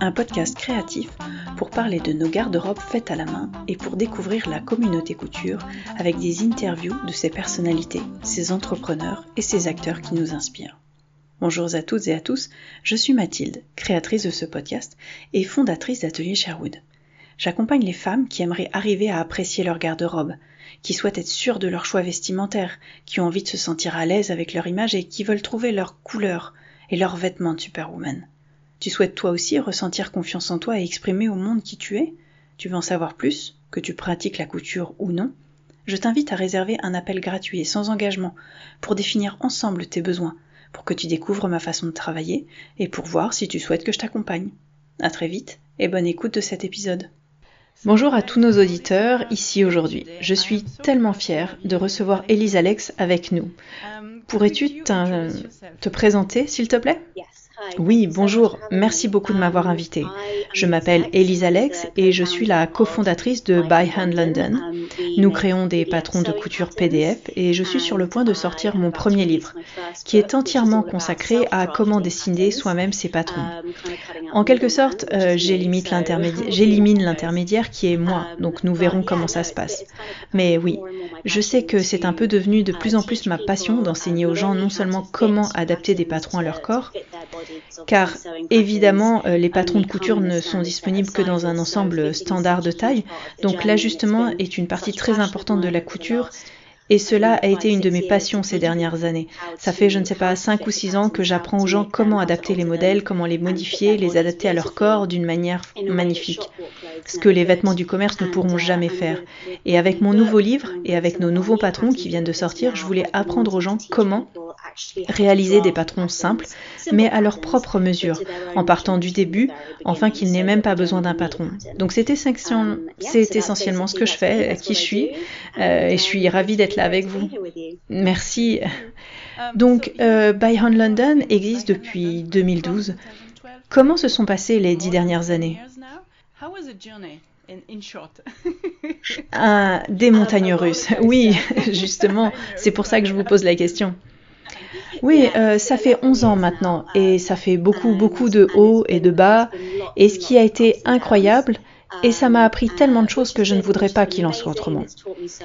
Un podcast créatif pour parler de nos garde-robes faites à la main et pour découvrir la communauté couture avec des interviews de ses personnalités, ses entrepreneurs et ses acteurs qui nous inspirent. Bonjour à toutes et à tous, je suis Mathilde, créatrice de ce podcast et fondatrice d'Atelier Sherwood. J'accompagne les femmes qui aimeraient arriver à apprécier leur garde-robe, qui souhaitent être sûres de leur choix vestimentaire, qui ont envie de se sentir à l'aise avec leur image et qui veulent trouver leur couleur et leurs vêtements de superwoman. Tu souhaites toi aussi ressentir confiance en toi et exprimer au monde qui tu es? Tu veux en savoir plus? Que tu pratiques la couture ou non? Je t'invite à réserver un appel gratuit et sans engagement pour définir ensemble tes besoins, pour que tu découvres ma façon de travailler et pour voir si tu souhaites que je t'accompagne. À très vite et bonne écoute de cet épisode. Bonjour à tous nos auditeurs ici aujourd'hui. Je suis tellement fière de recevoir Elise Alex avec nous. Pourrais-tu te présenter, s'il te plaît? Oui, bonjour, merci beaucoup de m'avoir invité. Je m'appelle Elise Alex et je suis la cofondatrice de By Hand London. Nous créons des patrons de couture PDF et je suis sur le point de sortir mon premier livre, qui est entièrement consacré à comment dessiner soi-même ses patrons. En quelque sorte, euh, j'élimine l'intermédiaire qui est moi, donc nous verrons comment ça se passe. Mais oui, je sais que c'est un peu devenu de plus en plus ma passion d'enseigner aux gens non seulement comment adapter des patrons à leur corps, car évidemment euh, les patrons de couture ne sont disponibles que dans un ensemble standard de taille, donc l'ajustement est une partie très importante de la couture. Et cela a été une de mes passions ces dernières années. Ça fait, je ne sais pas, 5 ou 6 ans que j'apprends aux gens comment adapter les modèles, comment les modifier, les adapter à leur corps d'une manière magnifique. Ce que les vêtements du commerce ne pourront jamais faire. Et avec mon nouveau livre et avec nos nouveaux patrons qui viennent de sortir, je voulais apprendre aux gens comment réaliser des patrons simples, mais à leur propre mesure, en partant du début, afin qu'ils n'aient même pas besoin d'un patron. Donc c'est essentiellement ce que je fais, qui je suis, euh, et je suis ravie d'être là avec vous. Merci. Donc, euh, London existe depuis 2012. Comment se sont passées les dix dernières années? des montagnes russes. Oui, justement, c'est pour ça que je vous pose la question. Oui, euh, ça fait 11 ans maintenant et ça fait beaucoup, beaucoup de hauts et de bas. Et ce qui a été incroyable, et ça m'a appris tellement de choses que je ne voudrais pas qu'il en soit autrement.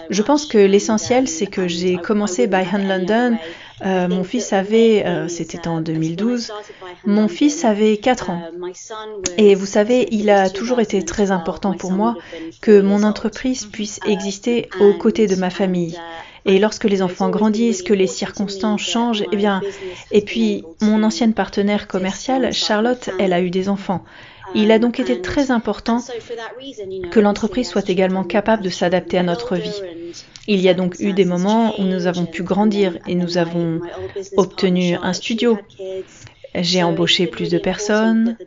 Je pense que l'essentiel, c'est que j'ai commencé by Hand London. Euh, mon fils avait, euh, c'était en 2012, mon fils avait 4 ans. Et vous savez, il a toujours été très important pour moi que mon entreprise puisse exister aux côtés de ma famille. Et lorsque les enfants grandissent, que les circonstances changent, eh bien, et puis mon ancienne partenaire commerciale, Charlotte, elle a eu des enfants. Il a donc été très important que l'entreprise soit également capable de s'adapter à notre vie. Il y a donc eu des moments où nous avons pu grandir et nous avons obtenu un studio. J'ai embauché plus de personnes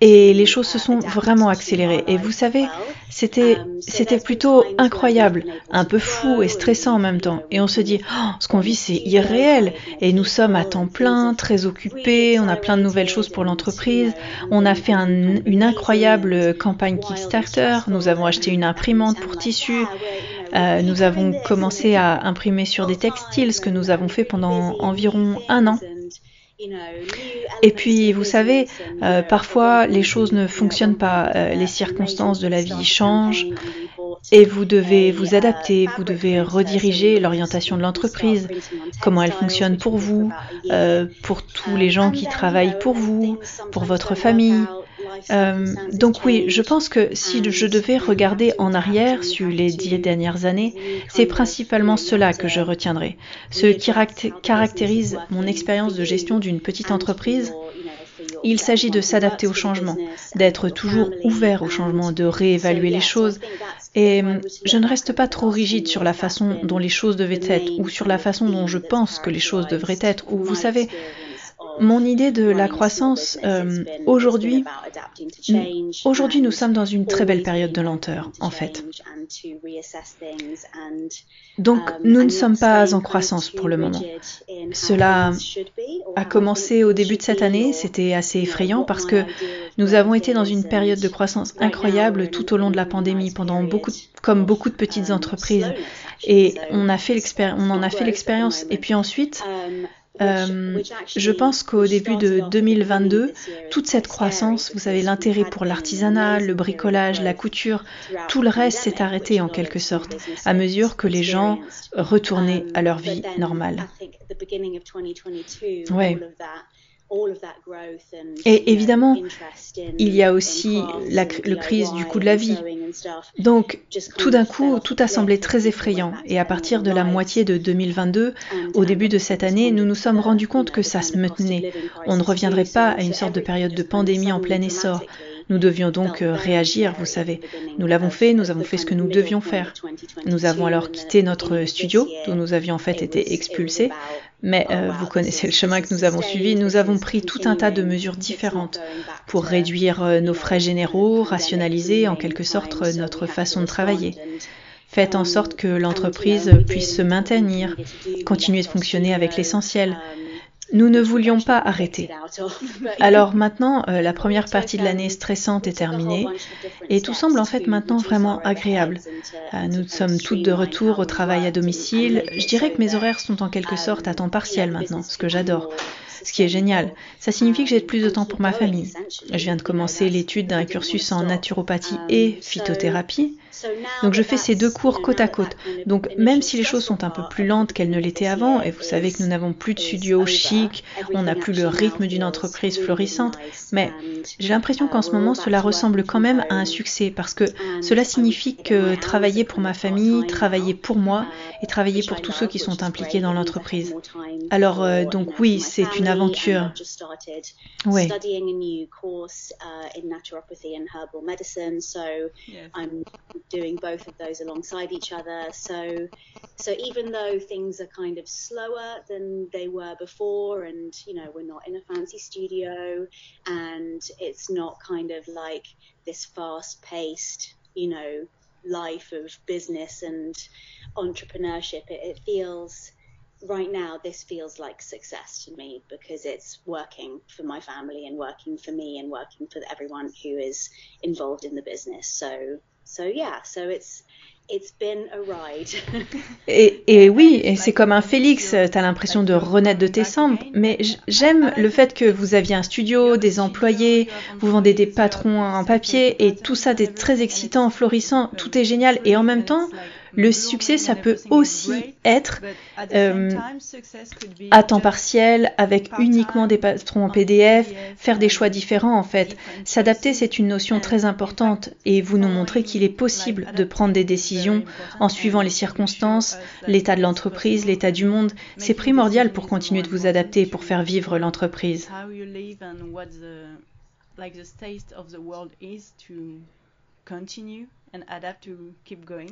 et les choses se sont vraiment accélérées. Et vous savez, c'était plutôt incroyable, un peu fou et stressant en même temps. Et on se dit, oh, ce qu'on vit c'est irréel. Et nous sommes à temps plein, très occupés. On a plein de nouvelles choses pour l'entreprise. On a fait une incroyable campagne Kickstarter. Nous avons acheté une imprimante pour tissu. Euh, nous avons commencé à imprimer sur des textiles, ce que nous avons fait pendant environ un an. Et puis, vous savez, euh, parfois les choses ne fonctionnent pas, euh, les circonstances de la vie changent et vous devez vous adapter, vous devez rediriger l'orientation de l'entreprise, comment elle fonctionne pour vous, euh, pour tous les gens qui travaillent pour vous, pour votre famille. Euh, donc oui, je pense que si je devais regarder en arrière sur les dix dernières années, c'est principalement cela que je retiendrai. Ce qui caractérise mon expérience de gestion d'une petite entreprise, il s'agit de s'adapter au changement, d'être toujours ouvert au changement, de réévaluer les choses. Et je ne reste pas trop rigide sur la façon dont les choses devaient être ou sur la façon dont je pense que les choses devraient être. Ou vous savez, mon idée de la croissance, euh, aujourd'hui, aujourd'hui nous sommes dans une très belle période de lenteur, en fait. Donc nous ne sommes pas en croissance pour le moment. Cela a commencé au début de cette année, c'était assez effrayant parce que nous avons été dans une période de croissance incroyable tout au long de la pandémie, pendant beaucoup, comme beaucoup de petites entreprises. Et on, a fait on en a fait l'expérience. Et puis ensuite, Euh, je pense qu'au début de 2022, toute cette croissance, vous savez, l'intérêt pour l'artisanat, le bricolage, la couture, tout le reste s'est arrêté en quelque sorte, à mesure que les gens retournaient à leur vie normale. Ouais. Et évidemment, il y a aussi la, le crise du coût de la vie. Donc, tout d'un coup, tout a semblé très effrayant. Et à partir de la moitié de 2022, au début de cette année, nous nous sommes rendus compte que ça se maintenait. On ne reviendrait pas à une sorte de période de pandémie en plein essor. Nous devions donc euh, réagir, vous savez. Nous l'avons fait, nous avons fait ce que nous devions faire. Nous avons alors quitté notre studio, d'où nous avions en fait été expulsés, mais euh, vous connaissez le chemin que nous avons suivi. Nous avons pris tout un tas de mesures différentes pour réduire euh, nos frais généraux, rationaliser en quelque sorte notre façon de travailler. Faites en sorte que l'entreprise puisse se maintenir, continuer de fonctionner avec l'essentiel, nous ne voulions pas arrêter. Alors maintenant, euh, la première partie de l'année stressante est terminée et tout semble en fait maintenant vraiment agréable. Euh, nous sommes toutes de retour au travail à domicile. Je dirais que mes horaires sont en quelque sorte à temps partiel maintenant, ce que j'adore ce qui est génial. Ça signifie que j'ai plus de temps pour ma famille. Je viens de commencer l'étude d'un cursus en naturopathie et phytothérapie. Donc je fais ces deux cours côte à côte. Donc même si les choses sont un peu plus lentes qu'elles ne l'étaient avant, et vous savez que nous n'avons plus de studio chic, on n'a plus le rythme d'une entreprise florissante, mais j'ai l'impression qu'en ce moment cela ressemble quand même à un succès parce que cela signifie que travailler pour ma famille, travailler pour moi et travailler pour tous ceux qui sont impliqués dans l'entreprise. Alors euh, donc oui, c'est une aventure. Oui. Studying a new course uh, in naturopathy and herbal medicine, so yes. I'm doing both of those alongside each other. So, so even though things are kind of slower than they were before, and you know we're not in a fancy studio, and it's not kind of like this fast-paced, you know, life of business and entrepreneurship. It, it feels right now this feels like success to me because it's working for my family and working for me and working for everyone who is involved in the business. So So yeah, so it's It's been a ride. et, et, oui, et c'est comme un Félix, tu as l'impression de renaître de tes cendres, mais j'aime le fait que vous aviez un studio, des employés, vous vendez des patrons en papier, et tout ça est très excitant, florissant, tout est génial, et en même temps, le succès, ça peut aussi être euh, à temps partiel, avec uniquement des patrons en PDF, faire des choix différents en fait. S'adapter, c'est une notion très importante et vous nous montrez qu'il est possible de prendre des décisions en suivant les circonstances, l'état de l'entreprise, l'état du monde. C'est primordial pour continuer de vous adapter pour faire vivre l'entreprise.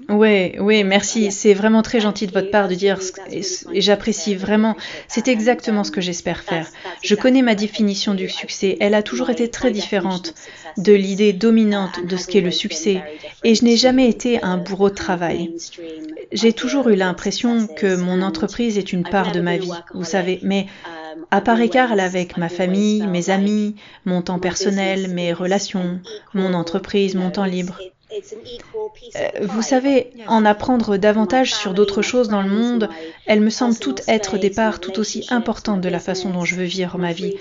Oui, oui, merci. C'est vraiment très gentil de votre part de dire et j'apprécie vraiment. C'est exactement ce que j'espère faire. Je connais ma définition du succès. Elle a toujours été très différente de l'idée dominante de ce qu'est le succès. et je n'ai jamais été un bourreau de travail. J'ai toujours eu l'impression que mon entreprise est une part de ma vie, vous savez, mais à part écart avec ma famille, mes amis, mon temps personnel, mes relations, mon entreprise, mon temps libre. Euh, vous savez, en apprendre davantage sur d'autres choses dans le monde, elles me semblent toutes être des parts tout aussi importantes de la façon dont je veux vivre ma vie.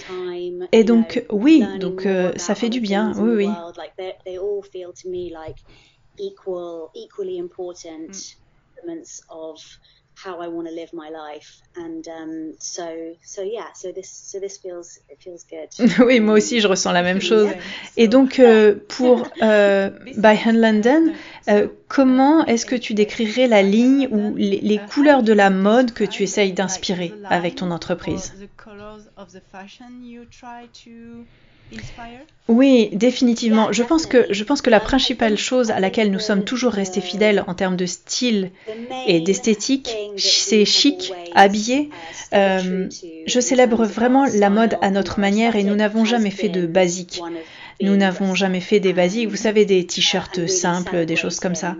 Et donc, oui, donc euh, ça fait du bien, oui, oui. How I want to live my life. And um, so, so yeah, so this, so this feels, it feels good. oui, moi aussi, je ressens la même chose. Et donc, euh, pour euh, By Hand London, euh, comment est-ce que tu décrirais la ligne ou les, les couleurs de la mode que tu essayes d'inspirer avec ton entreprise? Oui, définitivement. Je pense que je pense que la principale chose à laquelle nous sommes toujours restés fidèles en termes de style et d'esthétique, c'est chic, habillé. Euh, je célèbre vraiment la mode à notre manière et nous n'avons jamais fait de basique. Nous n'avons jamais fait des basiques, vous savez, des t-shirts simples, des choses comme ça.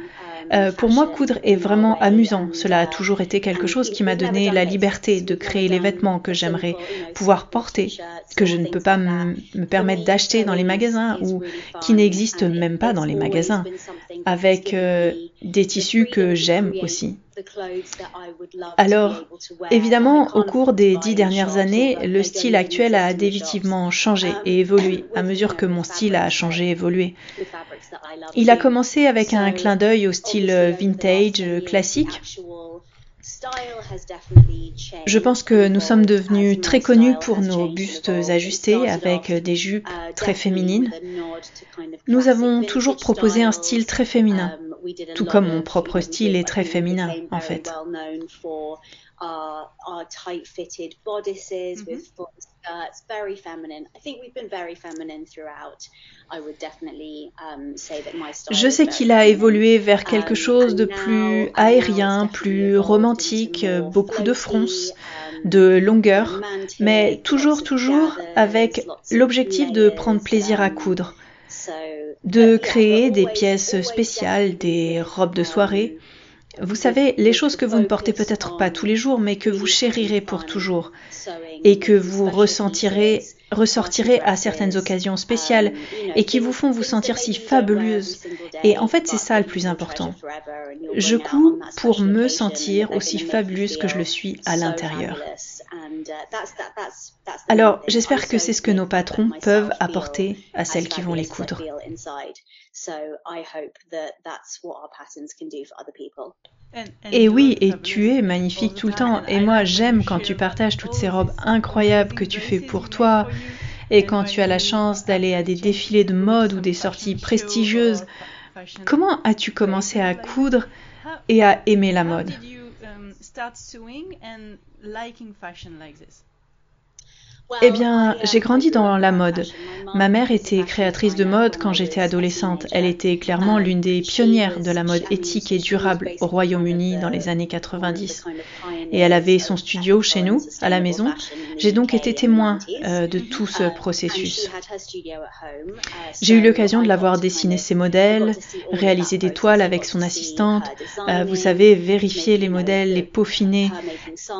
Euh, pour moi, coudre est vraiment amusant. Cela a toujours été quelque chose qui m'a donné la liberté de créer les vêtements que j'aimerais pouvoir porter, que je ne peux pas me permettre d'acheter dans les magasins ou qui n'existent même pas dans les magasins, avec euh, des tissus que j'aime aussi. Alors, évidemment, au cours des dix dernières années, le style actuel a définitivement changé Um, et évolué à mesure que mon style a changé et évolué. Il a commencé avec un clin d'œil au style vintage euh, classique. Je pense que nous sommes devenus très connus pour nos bustes ajustés avec des jupes très féminines. Nous avons toujours proposé un style très féminin, tout comme mon propre style est très féminin en fait. definitely um, Je is sais qu'il a évolué vers quelque Um, chose de plus aérien, plus romantique, beaucoup de fronces, um, de longueur, mais toujours, of toujours avec l'objectif de prendre plaisir à coudre, de créer des pièces spéciales, des robes de soirée. Vous savez, les choses que vous ne portez peut-être pas tous les jours, mais que vous chérirez pour toujours, et que vous ressentirez, ressortirez à certaines occasions spéciales, um, know, et qui vous font vous sentir si fabuleuse. Et en fait, c'est ça le plus important. Je that pour me sentir aussi fabuleuse que je le suis à l'intérieur. Uh, that's- that- that's- that's the main Alors, thing. j'espère que so c'est ce que nos patrons peuvent apporter à celles qui vont les coudre. feel inside. So I hope that that's what our patterns can do for other people. Et oui, et tu es magnifique tout le temps. Et moi, j'aime quand tu partages toutes ces robes incroyables que tu fais pour toi. Et quand tu as la chance d'aller à des défilés de mode ou des sorties prestigieuses. Comment as-tu commencé à coudre et à aimer la mode? start sewing and liking fashion like this? Eh bien, j'ai grandi dans la mode. Ma mère était créatrice de mode quand j'étais adolescente. Elle était clairement l'une des pionnières de la mode éthique et durable au Royaume-Uni dans les années 90. Et elle avait son studio chez nous, à la maison. J'ai donc été témoin euh, de tout ce processus. J'ai eu l'occasion de la voir dessiner ses modèles, réaliser des toiles avec son assistante, euh, vous savez, vérifier les modèles, les peaufiner.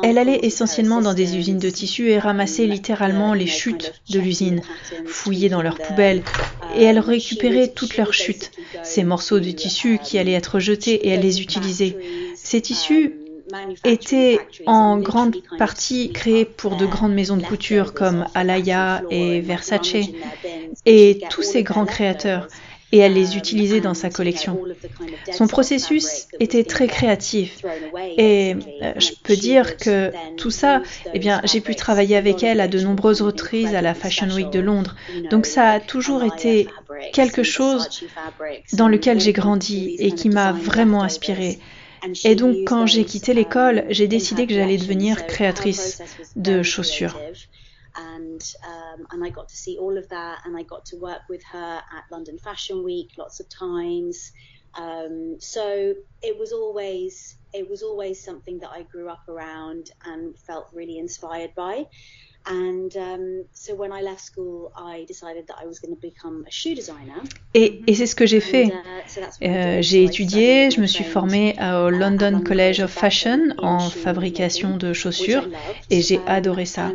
Elle allait essentiellement dans des usines de tissus et ramassait littéralement les chutes de l'usine, fouillait dans leurs poubelles, et elle récupérait toutes leurs chutes, ces morceaux de tissu qui allaient être jetés, et elle les utilisait. Ces tissus étaient en grande partie créés pour de grandes maisons de couture comme Alaya et Versace, et tous ces grands créateurs et elle les utilisait dans sa collection. Son processus était très créatif et euh, je peux dire que tout ça, eh bien, j'ai pu travailler avec elle à de nombreuses reprises à la Fashion Week de Londres. Donc ça a toujours été quelque chose dans lequel j'ai grandi et qui m'a vraiment inspirée. Et donc quand j'ai quitté l'école, j'ai décidé que j'allais devenir créatrice de chaussures. And um, and I got to see all of that, and I got to work with her at London Fashion Week lots of times. Um, so it was always it was always something that I grew up around and felt really inspired by. And um, so when I left school, I decided that I was going to become a shoe designer. Et, et c'est ce que j'ai fait. Uh, Euh, j'ai étudié, je me suis formée au London College of Fashion en fabrication de chaussures et j'ai Um, adoré ça.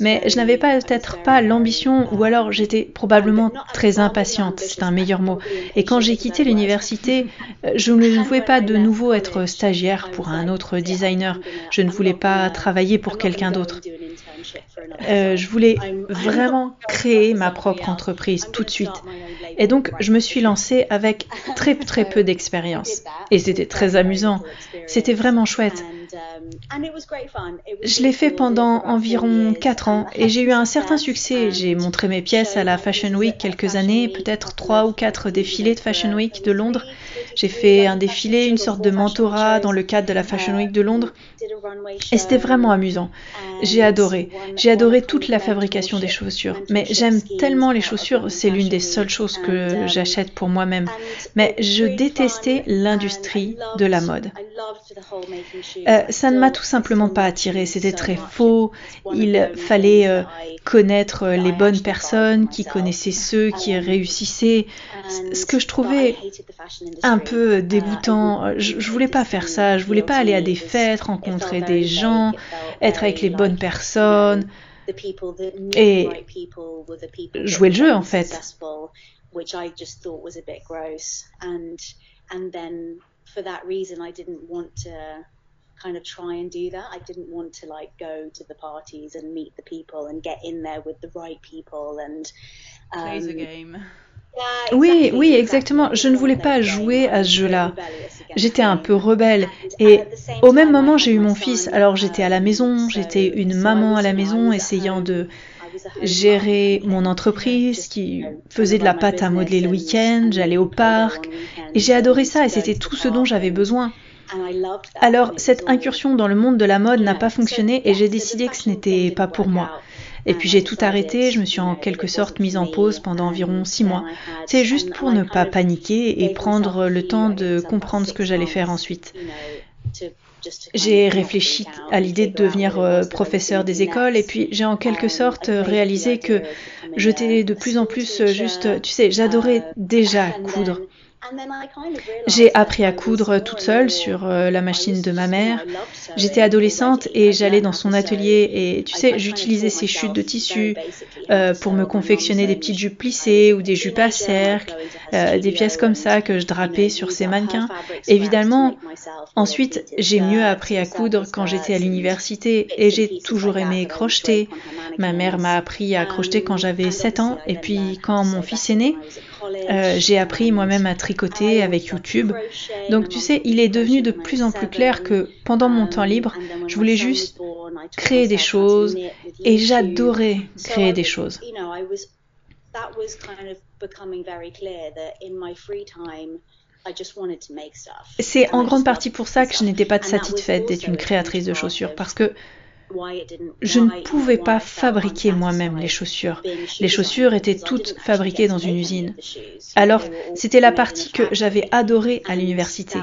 Mais je n'avais pas peut-être pas l'ambition ou alors j'étais probablement très impatiente, c'est un meilleur mot. Et quand j'ai quitté l'université, euh, je ne voulais pas de nouveau être stagiaire pour un autre designer. Je ne voulais pas travailler pour quelqu'un d'autre. Euh, je voulais vraiment créer ma propre entreprise tout de suite. Et donc, je me suis lancée avec très très peu d'expérience. Et c'était très amusant. C'était vraiment chouette. Je l'ai fait pendant environ 4 ans et j'ai eu un certain succès. J'ai montré mes pièces à la Fashion Week quelques années, peut-être 3 ou 4 défilés de Fashion Week de Londres. J'ai fait un défilé, une sorte de mentorat dans le cadre de la Fashion Week de Londres. Et c'était vraiment amusant. J'ai adoré. J'ai adoré toute la fabrication des chaussures. Mais j'aime tellement les chaussures, c'est l'une des seules choses que j'achète pour moi-même. Mais je détestais l'industrie de la mode. Euh, ça ne m'a tout simplement pas attiré. C'était très faux. Il fallait euh, connaître les bonnes personnes qui connaissaient ceux qui réussissaient. Ce que je trouvais un peu dégoûtant. Je, je voulais pas faire ça. Je voulais pas aller à des fêtes, rencontrer des gens, être avec les bonnes personnes et jouer le jeu en fait. Kind of try and do that. I didn't want to like go to the parties and meet the people and get in there with the right people and um, play the game. Oui, oui, exactement. Je ne voulais pas jouer à ce jeu-là. J'étais un peu rebelle. Et au même moment, j'ai eu mon fils. Alors j'étais à la maison, j'étais une maman à la maison, essayant de gérer mon entreprise qui faisait de la pâte à modeler le week-end, j'allais au parc, et j'ai adoré ça, et c'était tout ce dont j'avais besoin. Alors, cette incursion dans le monde de la mode n'a pas fonctionné et j'ai décidé que ce n'était pas pour moi. Et puis j'ai tout arrêté, je me suis en quelque sorte mise en pause pendant environ six mois. C'est juste pour ne pas paniquer et prendre le temps de comprendre ce que j'allais faire ensuite. J'ai réfléchi à l'idée de devenir euh, professeur des écoles et puis j'ai en quelque sorte réalisé que j'étais de plus en plus juste, tu sais, j'adorais déjà coudre. J'ai appris à coudre toute seule sur euh, la machine de ma mère. J'étais adolescente et j'allais dans son atelier et tu sais, j'utilisais ces chutes de tissu euh, pour me confectionner des petites jupes plissées ou des jupes à cercle, euh, des pièces comme ça que je drapais sur ces mannequins. Évidemment, ensuite, j'ai mieux appris à coudre quand j'étais à l'université et j'ai toujours aimé crocheter. Ma mère m'a appris à crocheter quand j'avais 7 ans et puis quand mon fils est né, euh, j'ai appris moi-même à tricoter avec YouTube. Donc tu sais, il est devenu de plus en plus clair que pendant mon temps libre, je voulais juste créer des choses et j'adorais créer des choses. C'est en grande partie pour ça que je n'étais pas satisfaite d'être une créatrice de chaussures, parce que je ne pouvais pas fabriquer moi-même les chaussures. Les chaussures étaient toutes fabriquées dans une usine. Alors, c'était la partie que j'avais adorée à l'université.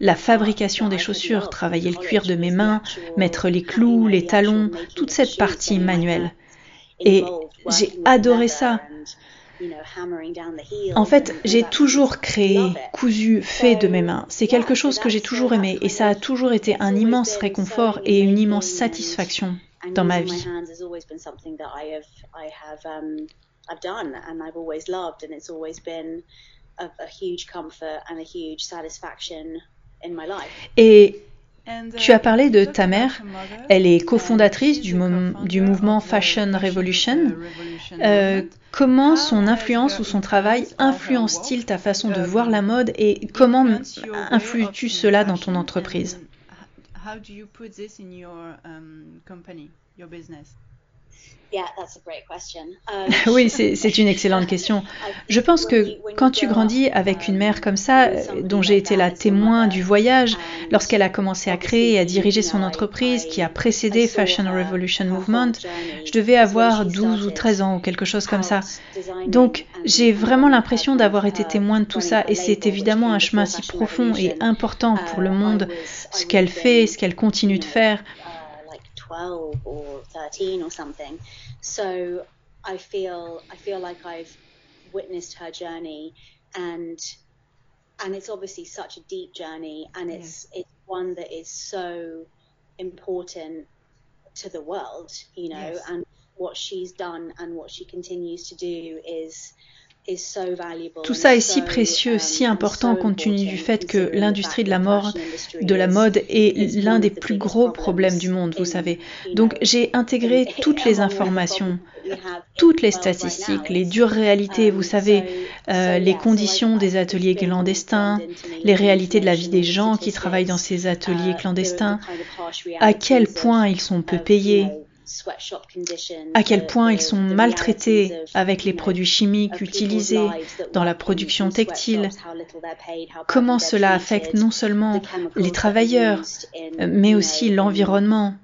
La fabrication des chaussures, travailler le cuir de mes mains, mettre les clous, les talons, toute cette partie manuelle. Et j'ai adoré ça. En fait, j'ai toujours créé, cousu, fait de mes mains. C'est quelque chose que j'ai toujours aimé et ça a toujours été un immense réconfort et une immense satisfaction dans ma vie. Et tu as parlé de ta mère. Elle est cofondatrice du, du mouvement Fashion Revolution. Euh, comment son influence ou son travail influence-t-il ta façon de voir la mode et comment influes-tu cela dans ton entreprise? oui, c'est une excellente question. Je pense que quand tu grandis avec une mère comme ça, dont j'ai été la témoin du voyage, lorsqu'elle a commencé à créer et à diriger son entreprise qui a précédé Fashion Revolution Movement, je devais avoir 12 ou 13 ans ou quelque chose comme ça. Donc j'ai vraiment l'impression d'avoir été témoin de tout ça et c'est évidemment un chemin si profond et important pour le monde, ce qu'elle fait, ce qu'elle continue de faire. 12 or 13 or something. So I feel I feel like I've witnessed her journey and and it's obviously such a deep journey and it's yeah. it's one that is so important to the world, you know, yes. and what she's done and what she continues to do is Tout ça est si précieux, si important compte tenu du fait que l'industrie de la mort, de la mode est l'un des plus gros problèmes du monde, vous savez. Donc j'ai intégré toutes les informations, toutes les statistiques, les dures réalités, vous savez, euh, les conditions des ateliers clandestins, les réalités de la vie des gens qui travaillent dans ces ateliers clandestins, à quel point ils sont peu payés, à quel point ils sont maltraités avec les produits chimiques utilisés dans la production textile, comment cela affecte non seulement les travailleurs, mais aussi l'environnement.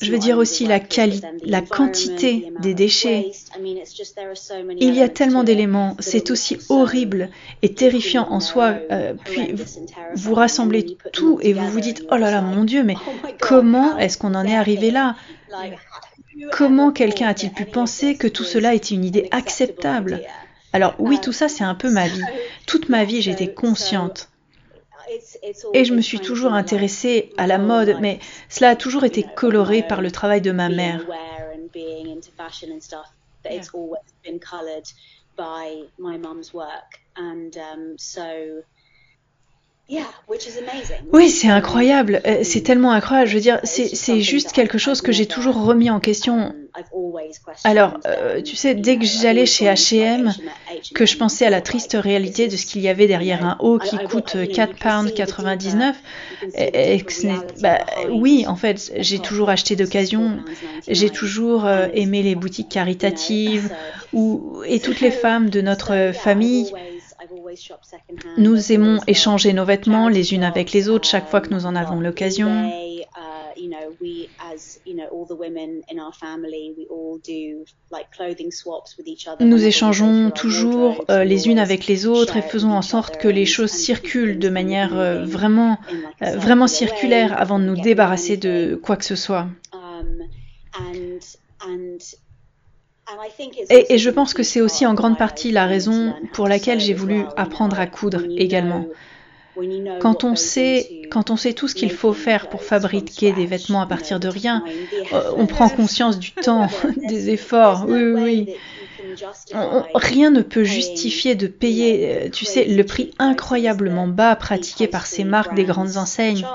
Je veux dire aussi la, la quantité des déchets. Il y a tellement d'éléments, c'est aussi horrible et terrifiant en soi. Euh, puis vous rassemblez tout et vous vous dites, oh là là, mon Dieu, mais oh comment est-ce qu'on en est arrivé là? Comment quelqu'un a-t-il pu penser que tout cela était une idée acceptable? Alors oui, tout ça, c'est un peu ma vie. Toute ma vie, j'étais consciente. Et je me suis toujours intéressée à la mode, mais cela a toujours été coloré par le travail de ma mère. Oui, c'est incroyable. Euh, c'est tellement incroyable. Je veux dire, c'est juste quelque chose que j'ai toujours remis en question. Alors, euh, tu sais, dès que j'allais chez H&M, que je pensais à la triste réalité de ce qu'il y avait derrière un haut qui coûte 4 pounds 99, et, bah, oui, en fait, j'ai toujours acheté d'occasion. J'ai toujours euh, aimé les boutiques caritatives et toutes les femmes de notre famille nous aimons échanger nos vêtements les unes avec les autres chaque fois que nous en avons l'occasion. Nous échangeons toujours euh, les unes avec les autres et faisons en sorte que les choses circulent de manière euh, vraiment, euh, vraiment circulaire avant de nous débarrasser de quoi que ce soit. Et, je pense que c'est aussi en grande partie la raison pour laquelle j'ai voulu apprendre à coudre également. Quand on sait, quand on sait tout ce qu'il faut faire pour fabriquer des vêtements à partir de rien, euh, on prend conscience du temps, des efforts. Oui, oui, oui rien ne peut justifier de payer, euh, tu sais, le prix incroyablement bas pratiqué par ces marques des grandes enseignes.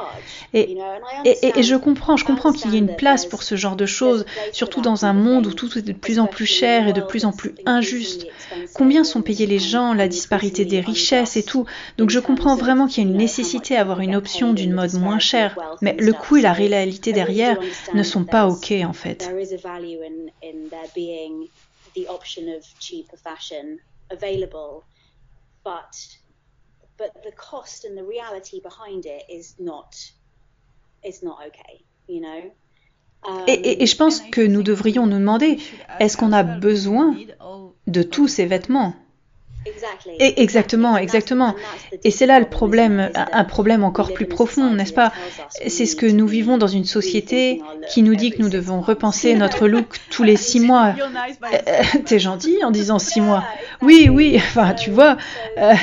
Et, et, et, je comprends, je comprends qu'il y ait une place pour ce genre de choses, surtout dans un monde où tout est de plus en plus cher et de plus en plus injuste. Combien sont payés les gens, la disparité des richesses et tout? Donc je comprends vraiment qu'il y a une nécessité à avoir une option d'une mode moins chère, mais le coût et la réalité derrière ne sont pas OK en fait. the option of cheaper fashion available, but but the cost and the reality behind it is not is not okay, you know? et, et, et, je pense que nous devrions nous demander, est-ce qu'on a besoin de tous ces vêtements? Et exactement, exactement. Et c'est là le problème, un problème encore plus profond, n'est-ce pas? C'est ce que nous vivons dans une société qui nous dit que nous devons repenser notre look tous les six mois. Euh, euh, t'es gentil en disant six mois. Oui, oui, enfin, tu vois. Euh,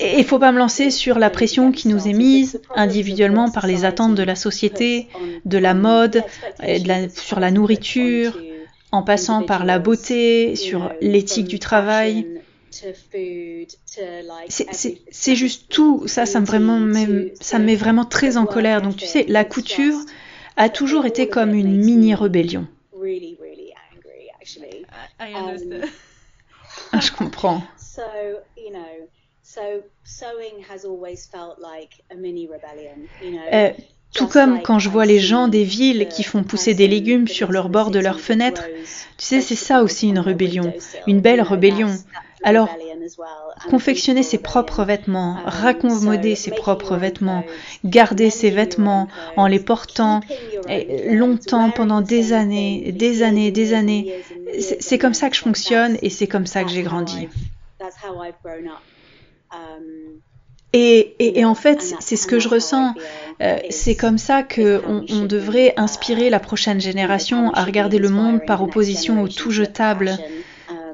et il faut pas me lancer sur la pression qui nous est mise individuellement par les attentes de la société, de la mode, de la, sur la nourriture, en passant par la beauté, sur l'éthique du travail. C'est juste tout, ça, ça me, vraiment, ça me met vraiment très en colère. Donc tu sais, la couture a toujours été comme une mini rébellion. Ah, je comprends. Euh, tout comme quand je vois les gens des villes qui font pousser des légumes sur leur bord de leurs fenêtres. Tu sais, c'est ça aussi une rébellion, une belle rébellion. Alors, confectionner ses propres vêtements, raccommoder ses propres vêtements, garder ses vêtements en les portant longtemps, pendant des années, des années, des années, c'est comme ça que je fonctionne et c'est comme ça que j'ai grandi. Et, et, et, en fait, c'est ce que je ressens. Euh, c'est comme ça qu'on on devrait inspirer la prochaine génération à regarder le monde par opposition au tout jetable,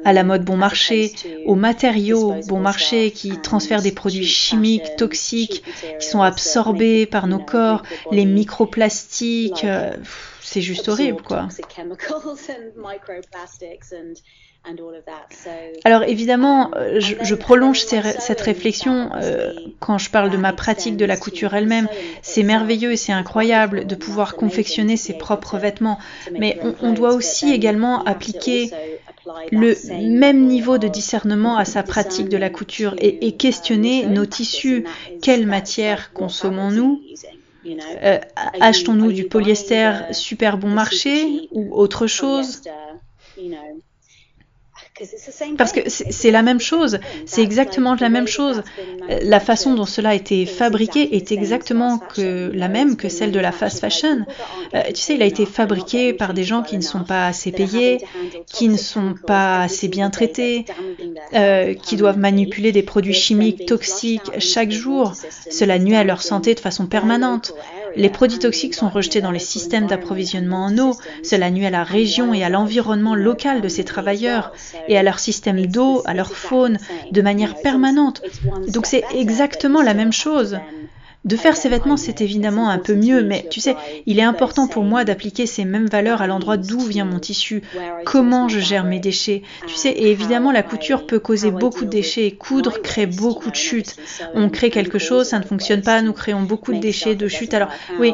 à la mode bon marché, aux matériaux bon marché qui transfèrent des produits chimiques, toxiques, qui sont absorbés par nos corps, les microplastiques. Euh, c'est juste horrible, quoi. Alors évidemment, euh, je, prolonge cette réflexion euh, quand je parle de ma pratique de la couture elle-même. C'est merveilleux et c'est incroyable de pouvoir confectionner ses propres vêtements, mais on, doit aussi également appliquer le même niveau de discernement à sa pratique de la couture et, questionner nos tissus. Quelle matière consommons-nous? euh, Achetons-nous du polyester super bon marché ou autre chose? Parce que c'est la même chose, c'est exactement la même chose. La façon dont cela a été fabriqué est exactement que la même que celle de la fast fashion. Euh, tu sais, il a été fabriqué par des gens qui ne sont pas assez payés, qui ne sont pas assez bien traités, euh, qui doivent manipuler des produits chimiques toxiques chaque jour. Cela nuit à leur santé de façon permanente. Les produits toxiques sont rejetés dans les systèmes d'approvisionnement en eau. Cela nuit à la région et à l'environnement local de ces travailleurs et à leur système d'eau, à leur faune, de manière permanente. Donc c'est exactement la même chose. De faire ses vêtements, c'est évidemment un peu mieux, mais tu sais, il est important pour moi d'appliquer ces mêmes valeurs à l'endroit d'où vient mon tissu, comment je gère mes déchets. Tu sais, et évidemment, la couture peut causer beaucoup de déchets. Coudre crée beaucoup de chutes. On crée quelque chose, ça ne fonctionne pas, nous créons beaucoup de déchets, de chutes. Alors, oui.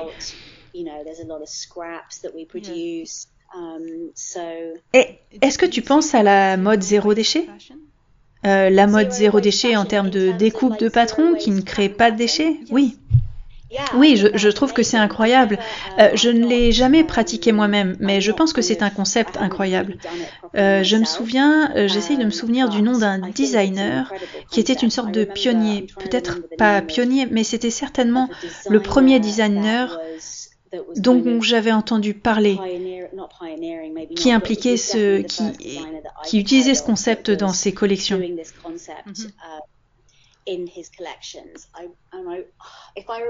Est-ce que tu penses à la mode zéro déchet? Euh, la mode zéro déchet en termes de découpe de patron qui ne crée pas de déchets Oui. Oui, je, trouve que c'est incroyable. Euh, je ne l'ai jamais pratiqué moi-même, mais je pense que c'est un concept incroyable. Euh, je me souviens, j'essaye de me souvenir du nom d'un designer qui était une sorte de pionnier. Peut-être pas pionnier, mais c'était certainement le premier designer dont j'avais entendu parler, qui impliquait ce, qui, qui utilisait ce concept dans ses collections.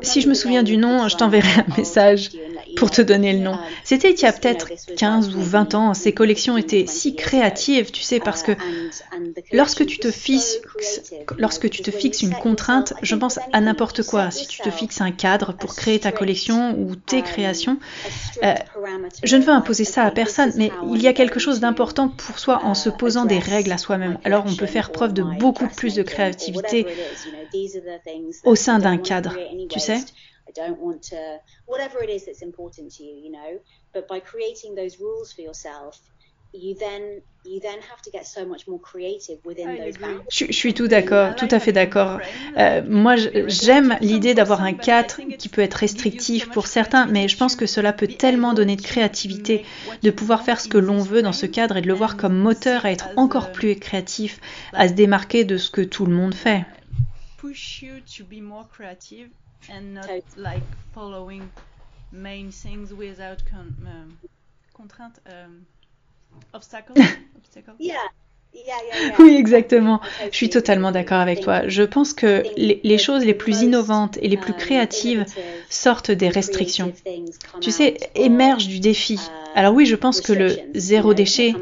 Si je me souviens du nom, je t'enverrai un message pour te donner le nom. C'était il y a peut-être 15 ou 20 ans. Ces collections étaient si créatives, tu sais, parce que lorsque tu te fixes, lorsque tu te fixes une contrainte, je pense à n'importe quoi. Si tu te fixes un cadre pour créer ta collection ou tes créations, euh, je ne veux imposer ça à personne, mais il y a quelque chose d'important pour soi en se posant des règles à soi-même. Alors on peut faire preuve de beaucoup plus de créativité au sein d'un cadre, tu sais? I don't want to, whatever it is that's important to you, you know. But by creating those rules for yourself, you then je, suis tout d'accord, tout à fait d'accord. Euh, moi, j'aime l'idée d'avoir un cadre qui peut être restrictif pour certains, mais je pense que cela peut tellement donner de créativité, de pouvoir faire ce que l'on veut dans ce cadre et de le voir comme moteur à être encore plus créatif, à se démarquer de ce que tout le monde fait push you to be more creative and not like following main things without con um, contrainte um, obstacle, obstacle. yeah oui, exactement. Je suis totalement d'accord avec toi. Je pense que les, choses les plus innovantes et les plus créatives sortent des restrictions. Tu sais, émergent du défi. Alors oui, je pense que le zéro déchet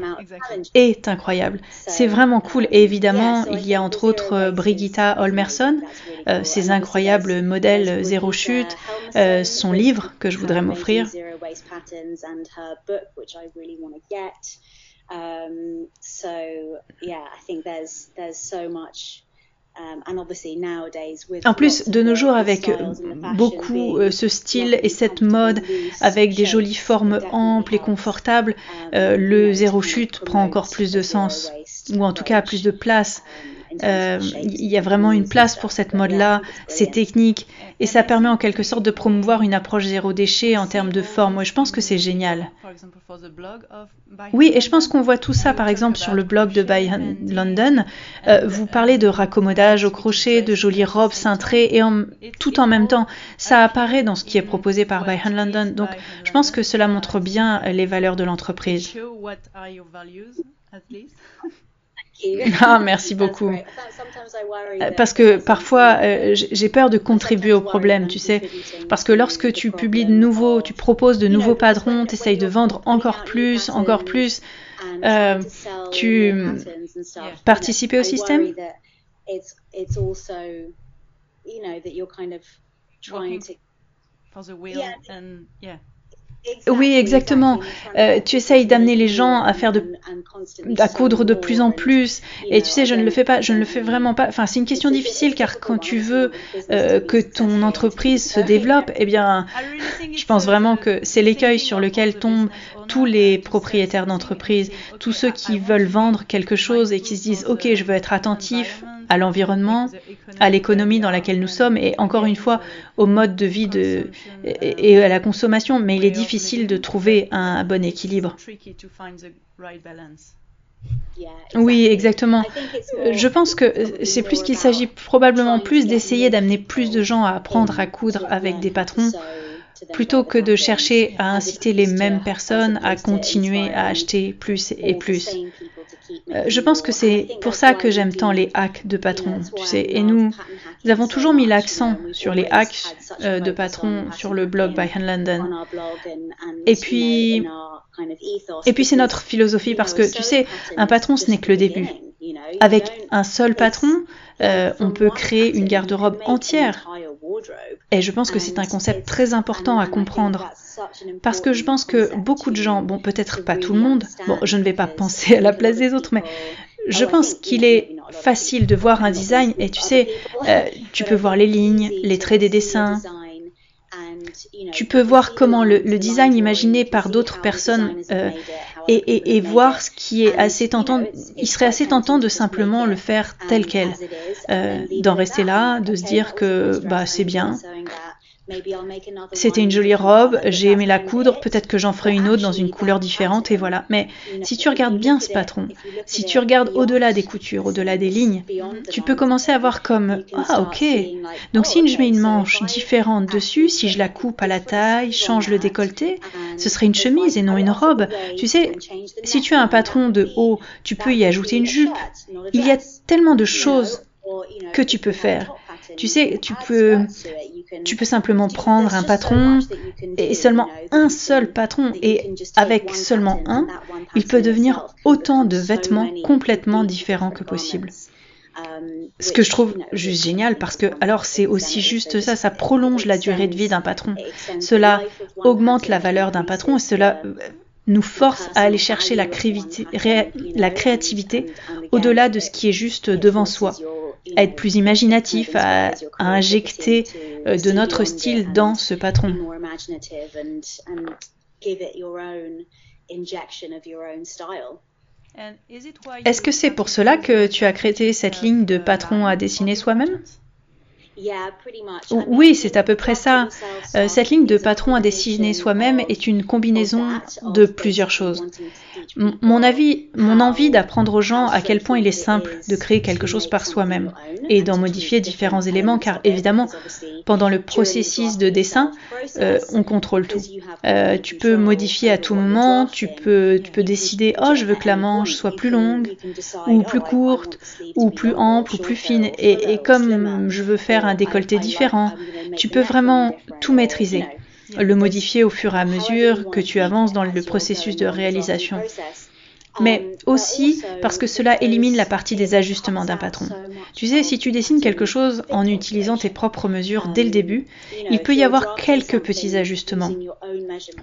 est incroyable. C'est vraiment cool. Et évidemment, il y a entre autres Brigitta Olmerson, euh, ses incroyables modèles zéro chute, euh, son livre que je voudrais m'offrir. Um, so yeah, I think there's there's so much. Um, en plus, de nos jours, avec beaucoup euh, ce style et cette mode, avec des jolies formes amples et confortables, euh, le zéro chute prend encore plus de sens, ou en tout cas plus de place. Euh, il y a vraiment une place pour cette mode-là, ces techniques, et ça permet en quelque sorte de promouvoir une approche zéro déchet en termes de forme. Moi, je pense que c'est génial. Oui, et je pense qu'on voit tout ça, par exemple, sur le blog de By London. Euh, vous parlez de raccommodage au crochet, de jolies robes cintrées, et en, tout en même temps, ça apparaît dans ce qui est proposé par By London. Donc, je pense que cela montre bien les valeurs de l'entreprise. Ah, merci beaucoup. Euh, parce que parfois, euh, j'ai peur de contribuer au problème, tu sais. Parce que lorsque tu publies de nouveaux, tu proposes de nouveaux patrons, tu essayes de vendre encore plus, encore plus, euh, tu participes au système? Oui, exactement. Euh, tu essayes d'amener les gens à faire de, à coudre de plus en plus. Et tu sais, je ne le fais pas, je ne le fais vraiment pas. Enfin, c'est une question difficile car quand tu veux euh, que ton entreprise se développe, eh bien, je pense vraiment que c'est l'écueil sur lequel tombent tous les propriétaires d'entreprise, tous ceux qui veulent vendre quelque chose et qui se disent, ok, je veux être attentif à l'environnement, à l'économie dans laquelle nous sommes et encore une fois au mode de vie et, à la consommation, mais il est difficile de trouver un bon équilibre. Oui, exactement. Je pense que c'est plus qu'il s'agit probablement plus d'essayer d'amener plus de gens à apprendre à coudre avec des patrons plutôt que de chercher à inciter les mêmes personnes à continuer à acheter plus et plus. Euh, je pense que c'est pour ça que j'aime tant les hacks de patrons, tu sais. Et nous, nous avons toujours mis l'accent sur les hacks euh, de patrons sur le blog by Hand London. Et puis, et puis c'est notre philosophie parce que tu sais, un patron, ce n'est que le début. Avec un seul patron, euh, on peut créer une garde-robe entière Et je pense que c'est un concept très important à comprendre. Parce que je pense que beaucoup de gens, bon peut-être pas tout le monde, bon je ne vais pas penser à la place des autres, mais je pense qu'il est facile de voir un design et tu sais, euh, tu peux voir les lignes, les traits des dessins, tu peux voir comment le, design imaginé par d'autres personnes euh, et, et, voir ce qui est assez tentant. Il serait assez tentant de simplement le faire tel quel, euh, d'en rester là, de se dire que bah c'est bien, c'était une jolie robe, j'ai aimé la coudre, peut-être que j'en ferai une autre dans une couleur différente et voilà. Mais si tu regardes bien ce patron, si tu regardes au-delà des coutures, au-delà des lignes, tu peux commencer à voir comme ah ok. Donc si je mets une manche différente dessus, si je la coupe à la taille, change le décolleté, ce serait une chemise et non une robe. Tu sais, si tu as un patron de haut, tu peux y ajouter une jupe. Il y a tellement de choses que tu peux faire. Tu sais, tu peux, tu peux simplement prendre un patron et seulement un seul patron et avec seulement un, il peut devenir autant de vêtements complètement différents que possible. Ce que je trouve juste génial parce que alors c'est aussi juste ça, ça prolonge la durée de vie d'un patron. Cela augmente la valeur d'un patron et cela nous force à aller chercher la, la créativité au-delà de ce qui est juste devant soi, à être plus imaginatif, à, injecter euh, de notre style dans ce patron. Est-ce que c'est pour cela que tu as créé cette ligne de patron à dessiner soi-même? Oui, c'est à peu près ça. Euh, cette ligne de patron à dessiner soi-même est une combinaison de plusieurs choses. mon avis, mon envie d'apprendre aux gens à quel point il est simple de créer quelque chose par soi-même et d'en modifier différents éléments, car évidemment, pendant le processus de dessin, euh, on contrôle tout. Euh, tu peux modifier à tout moment, tu peux, tu peux décider, oh, je veux que la manche soit plus longue, ou plus courte, ou plus ample, ou plus fine. Et, et comme je veux faire un décolleté différent. Tu peux vraiment tout maîtriser, le modifier au fur et à mesure que tu avances dans le processus de réalisation mais aussi parce que cela élimine la partie des ajustements d'un patron. Tu sais, si tu dessines quelque chose en utilisant tes propres mesures dès le début, il peut y avoir quelques petits ajustements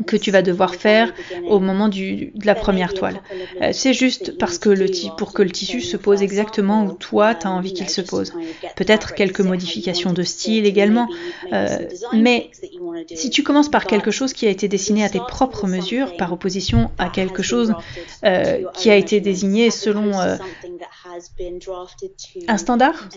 que tu vas devoir faire au moment du, de la première toile. Euh, c'est juste parce que le pour que le tissu se pose exactement où toi, tu as envie qu'il se pose. Peut-être quelques modifications de style également, euh, mais si tu commences par quelque chose qui a été dessiné à tes propres mesures, par opposition à quelque chose euh, qui a été désigné selon euh, un standard?